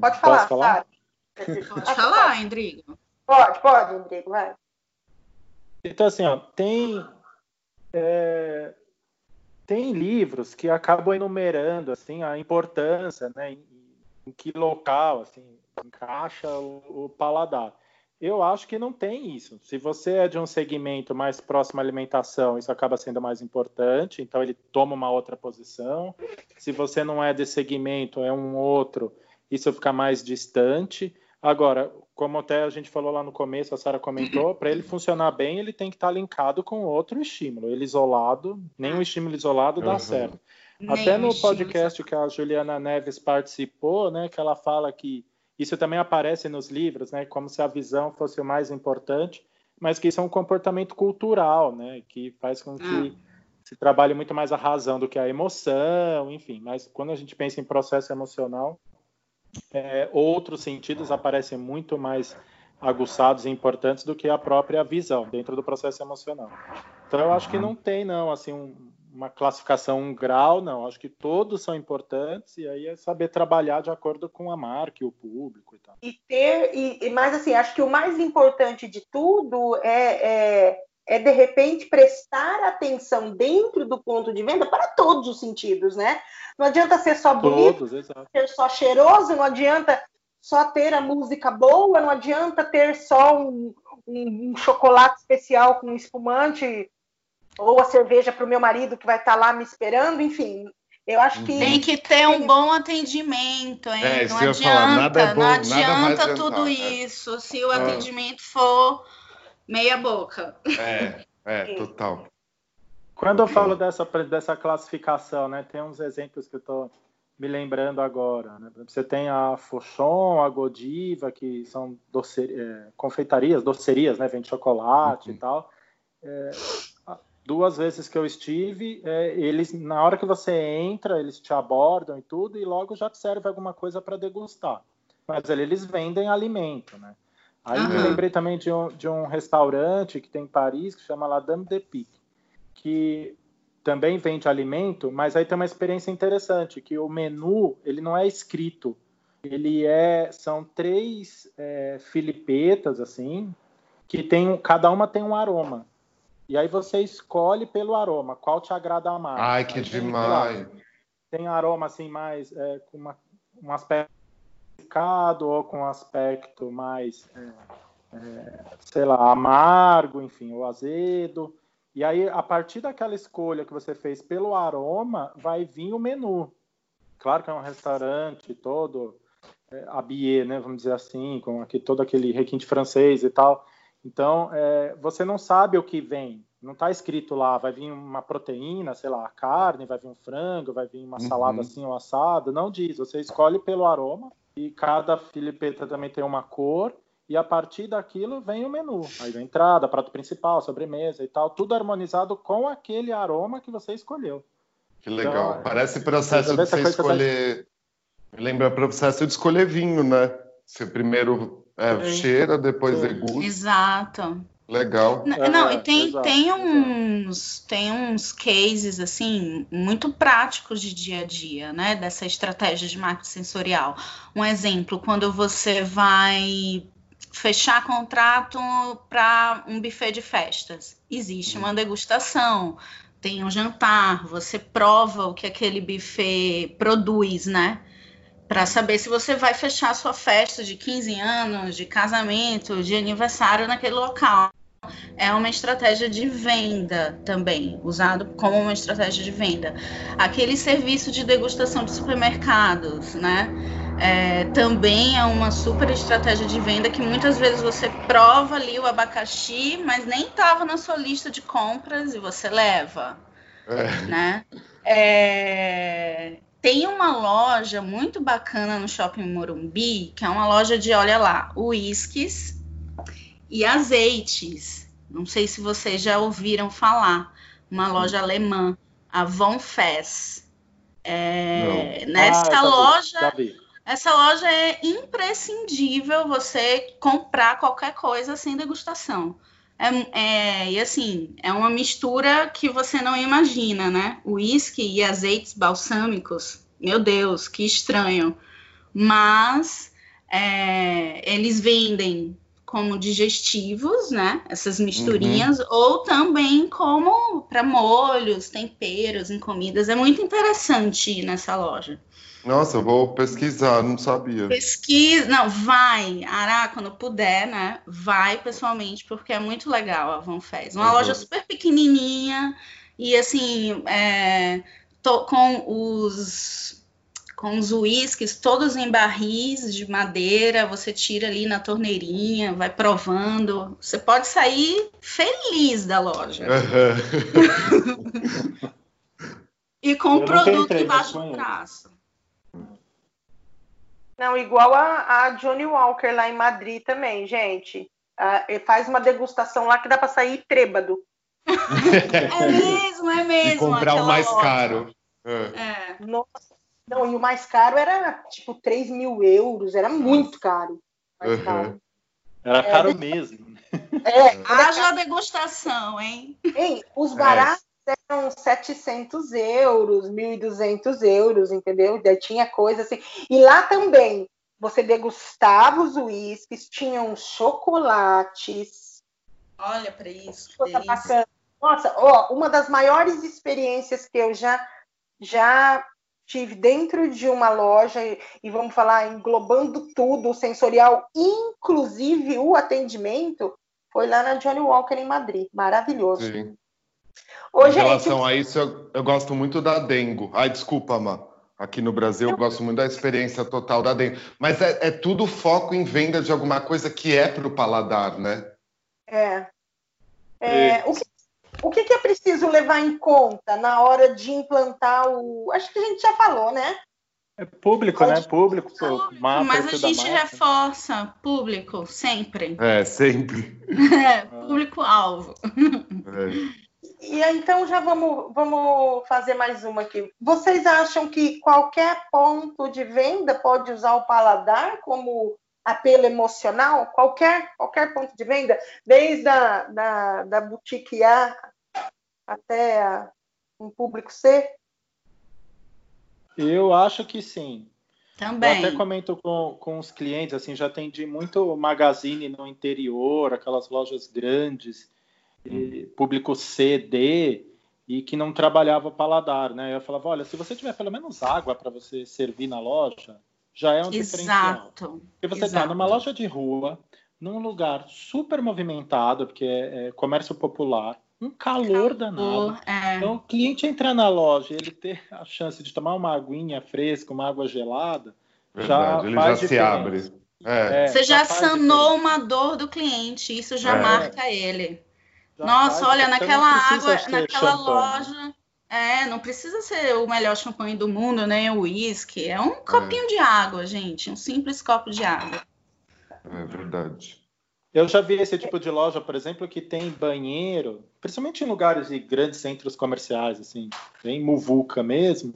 Pode falar,
falar? Pode falar, Endrigo.
Pode, pode, Endrigo, vai.
Então, assim, ó, tem, é, tem livros que acabam enumerando assim, a importância, né, em, em que local assim, encaixa o, o, paladar. Eu acho que não tem isso. Se você é de um segmento mais próximo à alimentação, isso acaba sendo mais importante, então ele toma uma outra posição. Se você não é desse segmento, é um outro, isso fica mais distante. Agora, como até a gente falou lá no começo, a Sara comentou, para ele funcionar bem, ele tem que estar tá linkado com outro estímulo. Ele isolado, nenhum estímulo isolado dá uhum. certo. Nem até no podcast que a Juliana Neves participou, né, que ela fala que isso também aparece nos livros, né, como se a visão fosse o mais importante, mas que isso é um comportamento cultural, né, que faz com que ah. se trabalhe muito mais a razão do que a emoção, enfim. Mas quando a gente pensa em processo emocional, é, outros sentidos aparecem muito mais aguçados e importantes do que a própria visão dentro do processo emocional. Então eu acho que não tem não assim um, uma classificação um grau não, acho que todos são importantes e aí é saber trabalhar de acordo com a marca e o público e tal.
E ter e, mas assim acho que o mais importante de tudo é, é é de repente prestar atenção dentro do ponto de venda para todos os sentidos, né? Não adianta ser só bonito, todos, ser só cheiroso, não adianta só ter a música boa, não adianta ter só um, um, um chocolate especial com espumante ou a cerveja para o meu marido que vai estar tá lá me esperando, enfim. Eu acho que
tem que ter um bom atendimento, hein? É, não adianta, falar, é bom, não adianta tudo isso se o atendimento for meia boca.
É, é, total.
Quando eu falo dessa, dessa classificação, né, tem uns exemplos que eu estou me lembrando agora. Né? Você tem a Fauchon, a Godiva, que são doce, é, confeitarias, docerias, né, vende chocolate uhum. e tal. É, duas vezes que eu estive, é, eles na hora que você entra, eles te abordam e tudo, e logo já te serve alguma coisa para degustar. Mas ali eles vendem alimento, né? Aí uhum. me lembrei também de um, de um restaurante que tem em Paris, que chama La Dame de Pique, que também vende alimento, mas aí tem uma experiência interessante, que o menu, ele não é escrito, ele é, são três é, filipetas, assim, que tem, cada uma tem um aroma. E aí você escolhe pelo aroma, qual te agrada mais.
Ai, que aí demais!
Tem, tem aroma, assim, mais, é, com uma, um aspecto ou com aspecto mais, é, é, sei lá, amargo, enfim, ou azedo. E aí, a partir daquela escolha que você fez pelo aroma, vai vir o menu. Claro que é um restaurante todo é, habillé, né, vamos dizer assim, com aqui, todo aquele requinte francês e tal. Então, é, você não sabe o que vem. Não está escrito lá, vai vir uma proteína, sei lá, carne, vai vir um frango, vai vir uma uhum. salada assim ou assado. Não diz. Você escolhe pelo aroma e cada filipeta também tem uma cor e a partir daquilo vem o menu. Aí vem entrada, prato principal, sobremesa e tal, tudo harmonizado com aquele aroma que você escolheu.
Que legal. Então, Parece processo de você escolher. Lembra processo de escolher vinho, né? Você primeiro É, cheira, depois degusta.
Exato.
Legal.
N-
É,
Não, e tem,
exato,
tem
exato.
uns tem uns cases assim muito práticos de dia a dia, né? Dessa estratégia de marketing sensorial. Um exemplo, quando você vai fechar contrato para um buffet de festas, existe uma degustação, tem um jantar, você prova o que aquele buffet produz, né? Para saber se você vai fechar sua festa de 15 anos, de casamento, de aniversário naquele local é uma estratégia de venda também, usado como uma estratégia de venda. Aquele serviço de degustação de supermercados, né? é, também é uma super estratégia de venda que muitas vezes você prova ali o abacaxi, mas nem estava na sua lista de compras e você leva,
É.
né? É, tem uma loja muito bacana no Shopping Morumbi, que é uma loja de, olha lá, uísques e azeites. Não sei se vocês já ouviram falar. Uma loja alemã, a Von Fess. É, nessa
Ah,
loja, essa loja é imprescindível você comprar qualquer coisa sem degustação. É, é- e assim, é uma mistura que você não imagina, né? Uísque e azeites balsâmicos. Meu Deus, que estranho. Mas é, eles vendem como digestivos, né? Essas misturinhas, ou também como para molhos, temperos em comidas. É muito interessante ir nessa loja.
Nossa, eu vou pesquisar, não sabia.
Pesquisa, não, vai, Ará, quando puder, né? Vai pessoalmente, porque é muito legal a Van Fez. Uma
Uhum.
loja super pequenininha e assim, é, to- com os com os uísques todos em barris de madeira, você tira ali na torneirinha, vai provando. Você pode sair feliz da loja
Aham.
e com o produto embaixo do braço.
Não, igual a, a Johnny Walker lá em Madrid também, gente. Ah, ele faz uma degustação lá que dá para sair trêbado.
É mesmo, é mesmo.
E comprar o mais
loja.
caro. É.
É.
Nossa. Não, e o mais caro era tipo 3 mil euros, era muito caro.
Uhum.
caro.
Era caro mesmo.
É,
Haja degustação, hein?
Hein, os
É.
baratos eram 700 euros, 1.200 euros, entendeu? Daí tinha coisa assim. E lá também, você degustava os uísques, tinham chocolates,
Olha para isso, que
coisa bacana. Nossa, ó, uma das maiores experiências que eu já, já tive dentro de uma loja, e, e vamos falar, englobando tudo, o sensorial, inclusive o atendimento, foi lá na Johnny Walker em Madrid. Maravilhoso.
Sim.
Ô,
em
gente,
relação a isso, eu, eu gosto muito da Dengo. Ai, desculpa, Má. Aqui no Brasil, eu gosto muito da experiência total da Dengo. Mas é, é tudo foco em venda de alguma coisa que é para o paladar, né?
É. É, o, que, o que é preciso levar em conta na hora de implantar o. Acho que a gente já falou, né?
É público, né? Público, pô, mapa,
mas a gente reforça público sempre.
É, sempre.
É, público-alvo.
É.
E então já vamos, vamos fazer mais uma aqui. Vocês acham que qualquer ponto de venda pode usar o paladar como apelo emocional? Qualquer, qualquer ponto de venda, desde a da, da boutique A até a, um público C?
Eu acho que sim. Eu
Também.
até comento com, com os clientes, assim, já atendi muito magazine no interior, aquelas lojas grandes, e público CD, e que não trabalhava paladar, né? Eu falava, olha, se você tiver pelo menos água para você servir na loja, já é um diferencial.
Exato.
Porque você está numa loja de rua, num lugar super movimentado, porque é, é comércio popular, um calor danado.
É,
Então, o cliente entrar na loja e ele ter a chance de tomar uma aguinha fresca, uma água gelada,
Verdade,
já
ele
faz
já se abre. É.
É,
Você já
faz
sanou
diferença.
uma dor do cliente, isso já
É.
marca ele. Nossa,
faz,
olha, naquela água, naquela
champanhe.
loja. É, não precisa ser o melhor champanhe do mundo, nem o uísque. É um copinho de água, gente. Um simples copo de água.
É verdade.
Eu já vi esse tipo de loja, por exemplo, que tem banheiro, principalmente em lugares de grandes centros comerciais, assim, bem muvuca mesmo.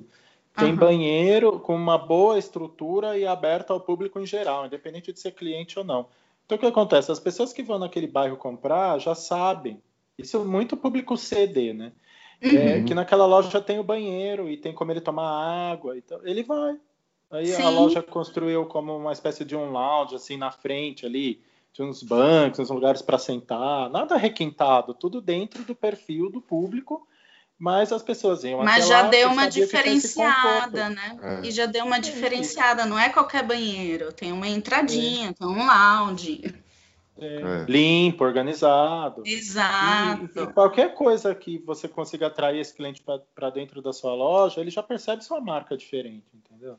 Tem
Aham.
banheiro com uma boa estrutura e aberto ao público em geral, independente de ser cliente ou não. Então o que acontece? As pessoas que vão naquele bairro comprar já sabem. Isso é muito público CD, né? É, uhum. É, que naquela loja tem o banheiro e tem como ele tomar água. Então, ele vai. Aí Sim. a loja construiu como uma espécie de um lounge, assim, na frente ali. Tinha uns bancos, uns lugares para sentar. Nada requintado, tudo dentro do perfil do público mas as pessoas iam
Mas já lá, deu uma diferenciada, né? É. E já deu uma diferenciada, não é qualquer banheiro, tem uma entradinha, é. tem um lounge.
É. é. Limpo, organizado.
Exato.
E, e, qualquer coisa que você consiga atrair esse cliente para dentro da sua loja, ele já percebe sua marca diferente, entendeu?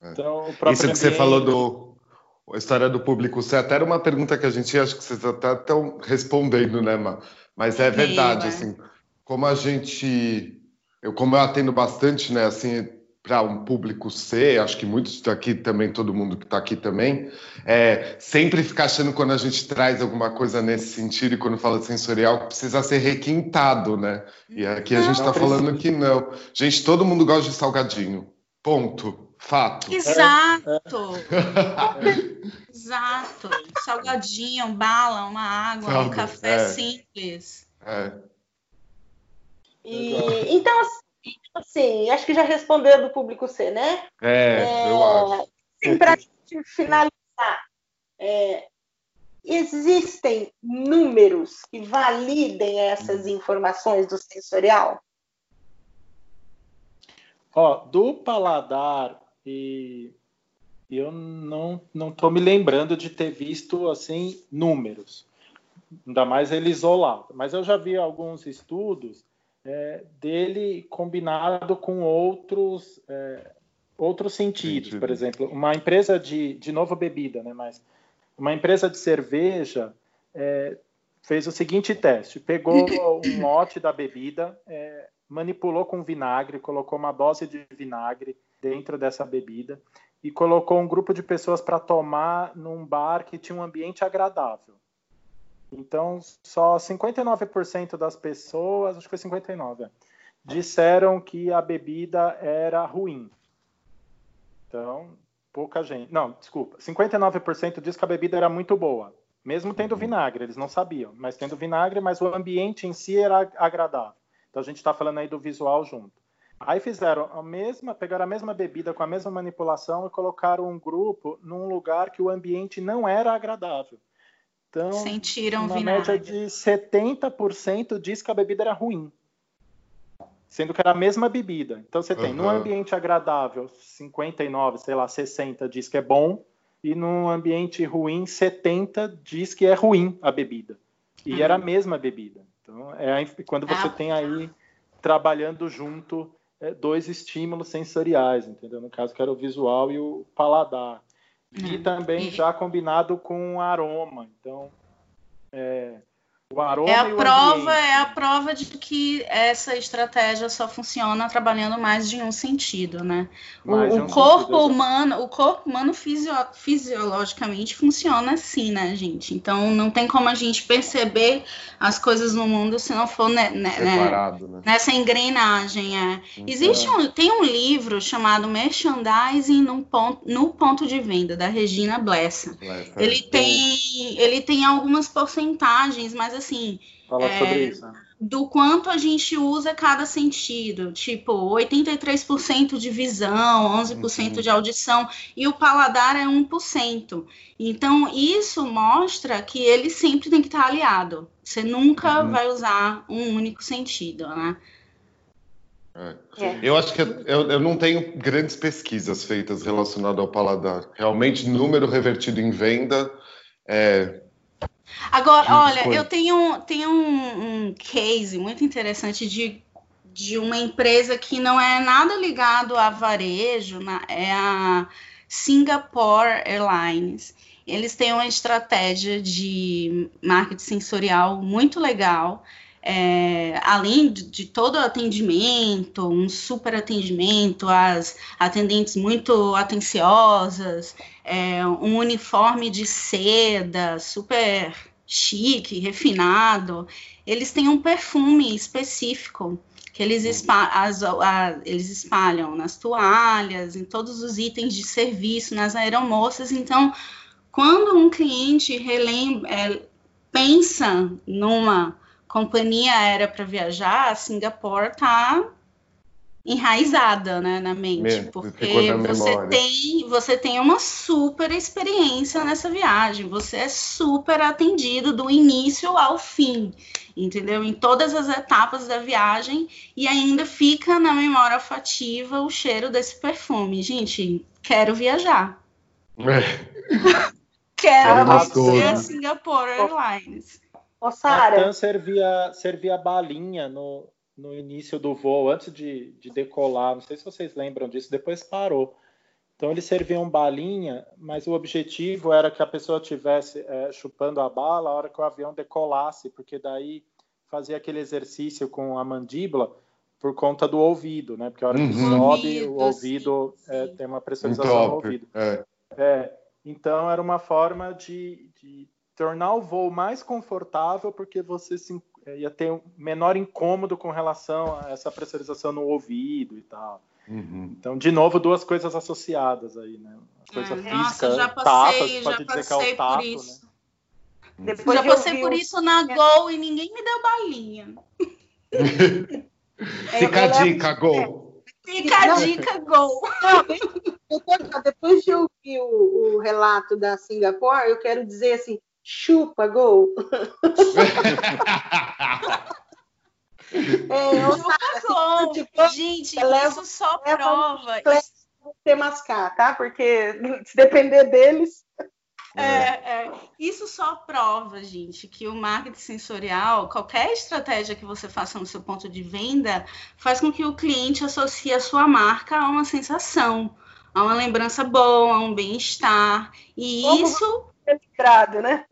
É. Então, Isso que ambiente... você falou do a história do público, você até era uma pergunta que a gente acho que vocês até estão respondendo, né, Mas é verdade, assim como a gente, eu como eu atendo bastante, né, assim, para um público C, acho que muitos daqui também, todo mundo que está aqui também, é, sempre fica achando quando a gente traz alguma coisa nesse sentido e quando fala sensorial que precisa ser requintado, né? E aqui a gente está falando que não. Gente, todo mundo gosta de salgadinho. Ponto. Fato.
Exato. Exato. Salgadinho, bala, uma água, Salve. um café é. simples. É.
E, então, assim, assim, acho que já respondeu do público C, né?
É, é eu acho.
Para finalizar, é, existem números que validem essas informações do sensorial?
Ó, do paladar e eu não não estou me lembrando de ter visto assim números, ainda mais ele isolado. Mas eu já vi alguns estudos é, dele combinado com outros é, outros sentidos. Sentido. Por exemplo, uma empresa de, de nova bebida, né? Mas uma empresa de cerveja é, fez o seguinte teste: pegou um lote da bebida, é, manipulou com vinagre, colocou uma dose de vinagre dentro dessa bebida e colocou um grupo de pessoas para tomar num bar que tinha um ambiente agradável. Então, só 59% das pessoas, acho que foi 59, é, disseram que a bebida era ruim. Então, pouca gente. Não, desculpa. 59% diz que a bebida era muito boa, mesmo tendo uhum. vinagre, eles não sabiam, mas tendo vinagre, mas o ambiente em si era agradável. Então a gente está falando aí do visual junto. Aí fizeram a mesma, pegaram a mesma bebida com a mesma manipulação e colocaram um grupo num lugar que o ambiente não era agradável. Então,
Sentiram
uma vinagre. média de 70% diz que a bebida era ruim. Sendo que era a mesma bebida. Então você tem, uhum. num ambiente agradável, 59, sei lá, 60 diz que é bom, e num ambiente ruim, 70 diz que é ruim a bebida. E uhum. era a mesma bebida. Então, é quando você ah. tem aí trabalhando junto é, dois estímulos sensoriais, entendeu? No caso, que era o visual e o paladar. E também já combinado com aroma. Então, é, o aroma
é a prova é a prova de que essa estratégia só funciona trabalhando mais de um sentido, né? O, um corpo sentido, humano, o corpo humano fisio, fisiologicamente funciona assim, né, gente? Então não tem como a gente perceber as coisas no mundo se não for né, né, né, nessa engrenagem. É. Então... Existe um, tem um livro chamado Merchandising no ponto, no ponto de venda da Regina Blessa. Blessa. Ele tem ele tem algumas porcentagens, mas assim.
Fala é, sobre isso. Né?
Do quanto a gente usa cada sentido. Tipo, 83% de visão, 11% uhum. de audição, e o paladar é 1%. Então, isso mostra que ele sempre tem que estar aliado. Você nunca uhum. vai usar um único sentido, né?
É. É. Eu acho que eu, eu, não tenho grandes pesquisas feitas relacionadas ao paladar. Realmente, número revertido em venda é,
Agora, olha, eu tenho, tenho um, um, case muito interessante de, de uma empresa que não é nada ligado a varejo, na, é a Singapore Airlines. Eles têm uma estratégia de marketing sensorial muito legal. É, além de, de, todo o atendimento, um super atendimento, as atendentes muito atenciosas, é, um uniforme de seda super chique, refinado. Eles têm um perfume específico que eles, espalham, as, a, eles espalham nas toalhas, em todos os itens de serviço, nas aeromoças. Então, quando um cliente relembra, é, pensa numa companhia aérea para viajar, Singapura está enraizada né, na mente, Mesmo, porque você tem, você tem uma super experiência nessa viagem, você é super atendido do início ao fim, entendeu? Em todas as etapas da viagem e ainda fica na memória afetiva o cheiro desse perfume. Gente, quero viajar. É. quero ser a Singapore Airlines.
Ô, Sara. A servia, servia balinha no, no início do voo, antes de, de decolar. Não sei se vocês lembram disso, depois parou. Então eles serviam balinha, mas o objetivo era que a pessoa estivesse é, chupando a bala a hora que o avião decolasse, porque daí fazia aquele exercício com a mandíbula por conta do ouvido, né? Porque a hora que uhum. sobe, o ouvido sim, é, sim. É, tem uma pressurização no ouvido. É. é. então era uma forma de, de tornar o voo mais confortável, porque você se ia ter um menor incômodo com relação a essa pressurização no ouvido e tal. Uhum. Então, de novo, duas coisas associadas aí, né? A coisa é, física,
nossa, já passei, tato, já passei tato, por isso. Né? Depois já passei por isso na Gol e ninguém me deu balinha.
Fica a dica, Gol.
Fica a dica, Gol.
depois de ouvir o, o relato da Singapura, eu quero dizer assim, Chupa, gol!
é, Chupa, gol! Tipo, Gente, isso só prova.
Você mascar, tá? Porque se depender deles.
É, é. Isso só prova, gente, que o marketing sensorial, qualquer estratégia que você faça no seu ponto de venda, faz com que o cliente associe a sua marca a uma sensação, a uma lembrança boa, a um bem-estar. E Como isso
lembrado, né?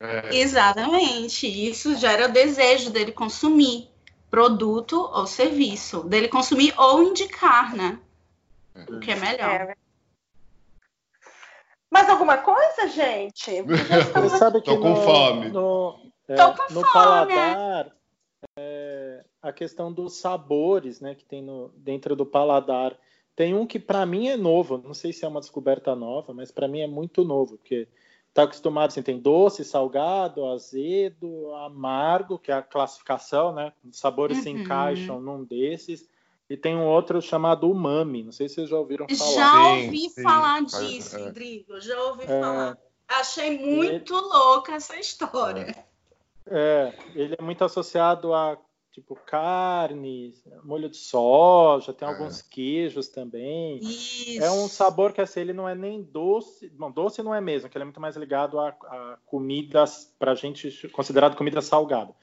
É. Exatamente. Isso gera o desejo dele consumir produto ou serviço, dele consumir ou indicar, né? O que é melhor. É.
Mais alguma coisa, gente?
Você sabe que Tô
com
no,
fome.
No, é, Tô com no fome. paladar, é, a questão dos sabores, né, que tem no, dentro do paladar. Tem um que para mim é novo, não sei se é uma descoberta nova, mas para mim é muito novo, porque está acostumado, assim, tem doce, salgado, azedo, amargo, que é a classificação, né? Os sabores uhum. se encaixam num desses. E tem um outro chamado umami, não sei se vocês já ouviram falar.
Já ouvi sim, falar sim. disso, é. Rodrigo, já ouvi é. falar. Achei muito ele... louca essa história.
É, ele é muito associado a tipo carne, molho de soja, tem é. alguns queijos também. Isso. É um sabor que assim, ele não é nem doce, bom, doce não é mesmo, que ele é muito mais ligado a, a comidas para a gente considerado comida salgada.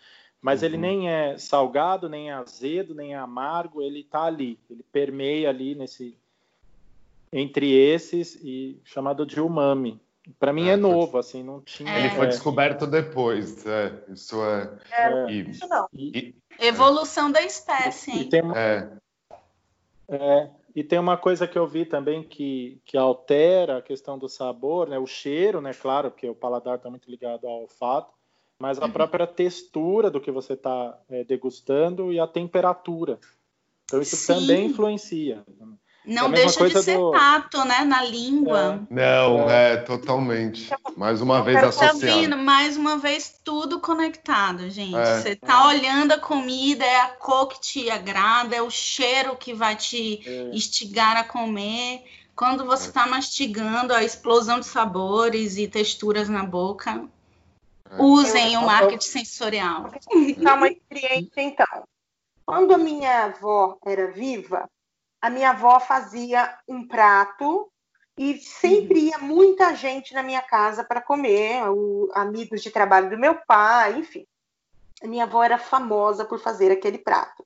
Mas uhum. ele nem é salgado, nem é azedo, nem é amargo, ele está ali, ele permeia ali nesse entre esses e chamado de umami. Para mim é, é novo, assim, não tinha.
Ele foi é. descoberto depois, é, isso é.
é e, isso não.
E, Evolução da espécie, hein?
E tem, uma, é. é. e tem uma coisa que eu vi também que, que altera a questão do sabor, né? O cheiro, né? Claro, porque o paladar está muito ligado ao olfato, mas a uhum. própria textura do que você está é, degustando e a temperatura. Então isso Sim. também influencia.
Não é deixa de ser do... tato, né? Na língua.
É. Não, é. é, totalmente. Mais uma vez associado. Tá vendo?
Mais uma vez, tudo conectado, gente. É. Você tá olhando a comida, é a cor que te agrada, é o cheiro que vai te é. instigar a comer. Quando você está mastigando, a explosão de sabores e texturas na boca. Usem eu, o marketing sensorial.
Dá uma experiência, então. Quando a minha avó era viva, a minha avó fazia um prato e sempre ia muita gente na minha casa para comer, o, amigos de trabalho do meu pai, enfim. A minha avó era famosa por fazer aquele prato.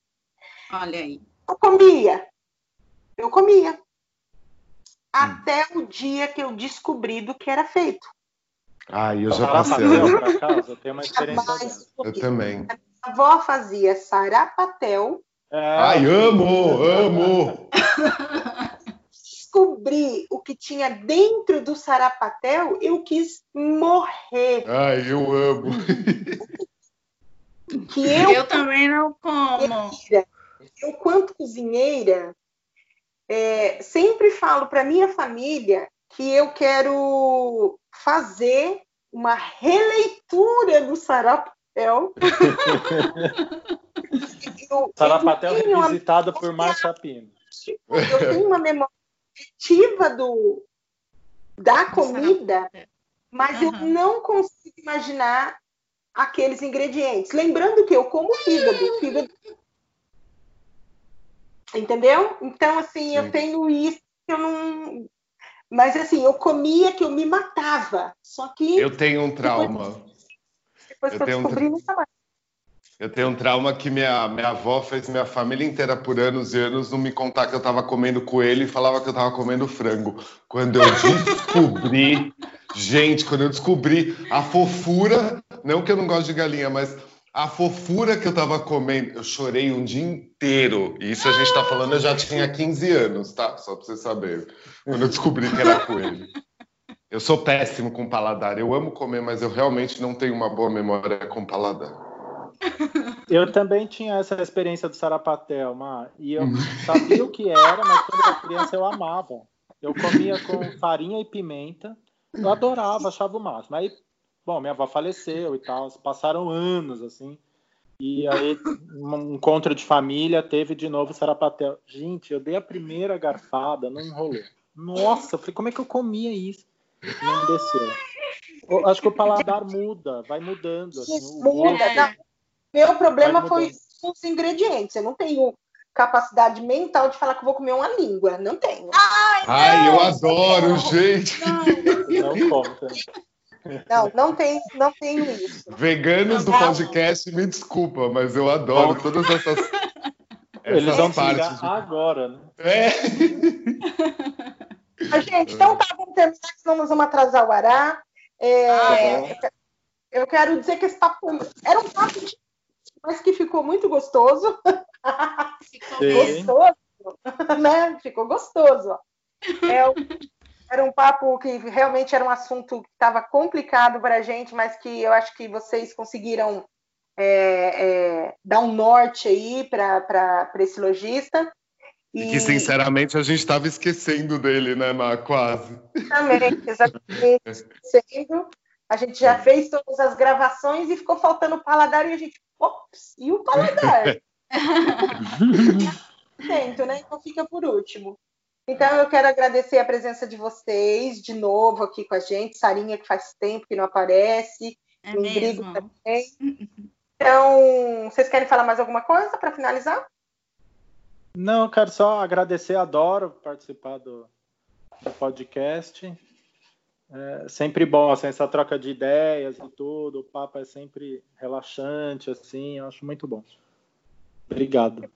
Olha aí.
Eu comia. Eu comia. Até o dia que eu descobri do que era feito.
Ah, eu já passei.
Eu tenho uma experiência.
Eu também.
A avó fazia sarapatel.
Ai, amo, amo!
Descobri o que tinha dentro do sarapatel, eu quis morrer.
Ai, eu amo.
Que eu, eu também não como.
Eu, quanto cozinheira, é, sempre falo para minha família que eu quero fazer uma releitura do Sarapatel.
Sarapatel revisitado por Marcia Pino.
Eu tenho uma memória afetiva do, da comida, mas uhum. eu não consigo imaginar aqueles ingredientes. Lembrando que eu como fígado, fígado. Entendeu? Então, assim, Sim. eu tenho isso que eu não. Mas, assim, eu comia que eu me matava. Só que.
Eu tenho um trauma.
Depois, depois eu que eu descobri, um... nunca mais.
Eu tenho um trauma que minha, minha avó fez minha família inteira por anos e anos não me contar que eu estava comendo coelho e falava que eu estava comendo frango. Quando eu descobri, gente, quando eu descobri a fofura, não que eu não gosto de galinha, mas a fofura que eu estava comendo, eu chorei um dia inteiro. E isso a gente está falando, eu já tinha 15 anos, tá? Só para vocês saberem. Quando eu descobri que era coelho. Eu sou péssimo com paladar. Eu amo comer, mas eu realmente não tenho uma boa memória com paladar.
Eu também tinha essa experiência do sarapatel, Mar, e eu uhum. sabia o que era, mas quando era criança eu amava. Eu comia com farinha e pimenta, eu adorava, achava o máximo. Aí, bom, minha avó faleceu e tal, passaram anos assim, e aí um encontro de família teve de novo sarapatel. Gente, eu dei a primeira garfada, não enrolou. Nossa, eu falei, como é que eu comia isso? Não desceu. Eu acho que o paladar muda, vai mudando. Assim,
muda, não meu problema foi os ingredientes. Eu não tenho capacidade mental de falar que vou comer uma língua. Não tenho.
Ai, Ai eu adoro, não, gente.
Não, não conta.
Não, não, tem, não tenho isso.
Veganos do podcast, me desculpa, mas eu adoro todas essas.
Eles vão partes. agora, né?
É.
Mas, gente, então tá, vamos terminar, senão nós vamos atrasar o Ará. É, ah, eu quero dizer que esse papo era um papo de mas que ficou muito gostoso.
Ficou gostoso,
né? Ficou gostoso. É, era um papo que realmente era um assunto que estava complicado para a gente, mas que eu acho que vocês conseguiram é, é, dar um norte aí para esse lojista.
E... e que, sinceramente, a gente estava esquecendo dele, né, Má? Quase.
Exatamente, exatamente. esquecendo. A gente já fez todas as gravações e ficou faltando o paladar e a gente, ops, e o paladar? Tento, né? Então fica por último. Então eu quero agradecer a presença de vocês de novo aqui com a gente, Sarinha que faz tempo que não aparece,
é Rodrigo
também. Então, vocês querem falar mais alguma coisa para finalizar?
Não, eu quero só agradecer, adoro participar do, do podcast. É sempre bom, assim, essa troca de ideias e tudo, o papo é sempre relaxante, assim, eu acho muito bom. Obrigado.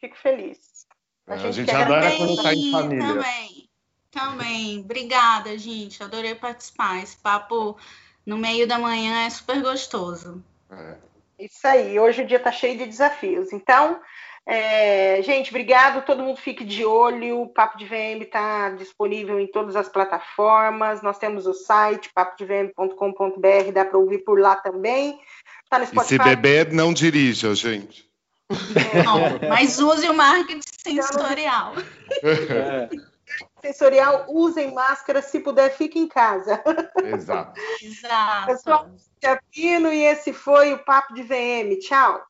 Fico feliz.
A, é, gente, a gente adora quando tá em família.
Também, também. Obrigada, gente. Adorei participar. Esse papo no meio da manhã é super gostoso.
É. Isso aí. Hoje o dia tá cheio de desafios. Então, é, gente, obrigado. Todo mundo fique de olho. O Papo de VM está disponível em todas as plataformas. Nós temos o site papodevm.com.br, dá para ouvir por lá também.
Tá no Spotify. E se beber, não dirija, gente.
Não, mas use o marketing sensorial.
É. Sensorial, usem máscara, se puder, fique em casa.
Exato.
Exato.
Pessoal, Pino e esse foi o Papo de VM. Tchau.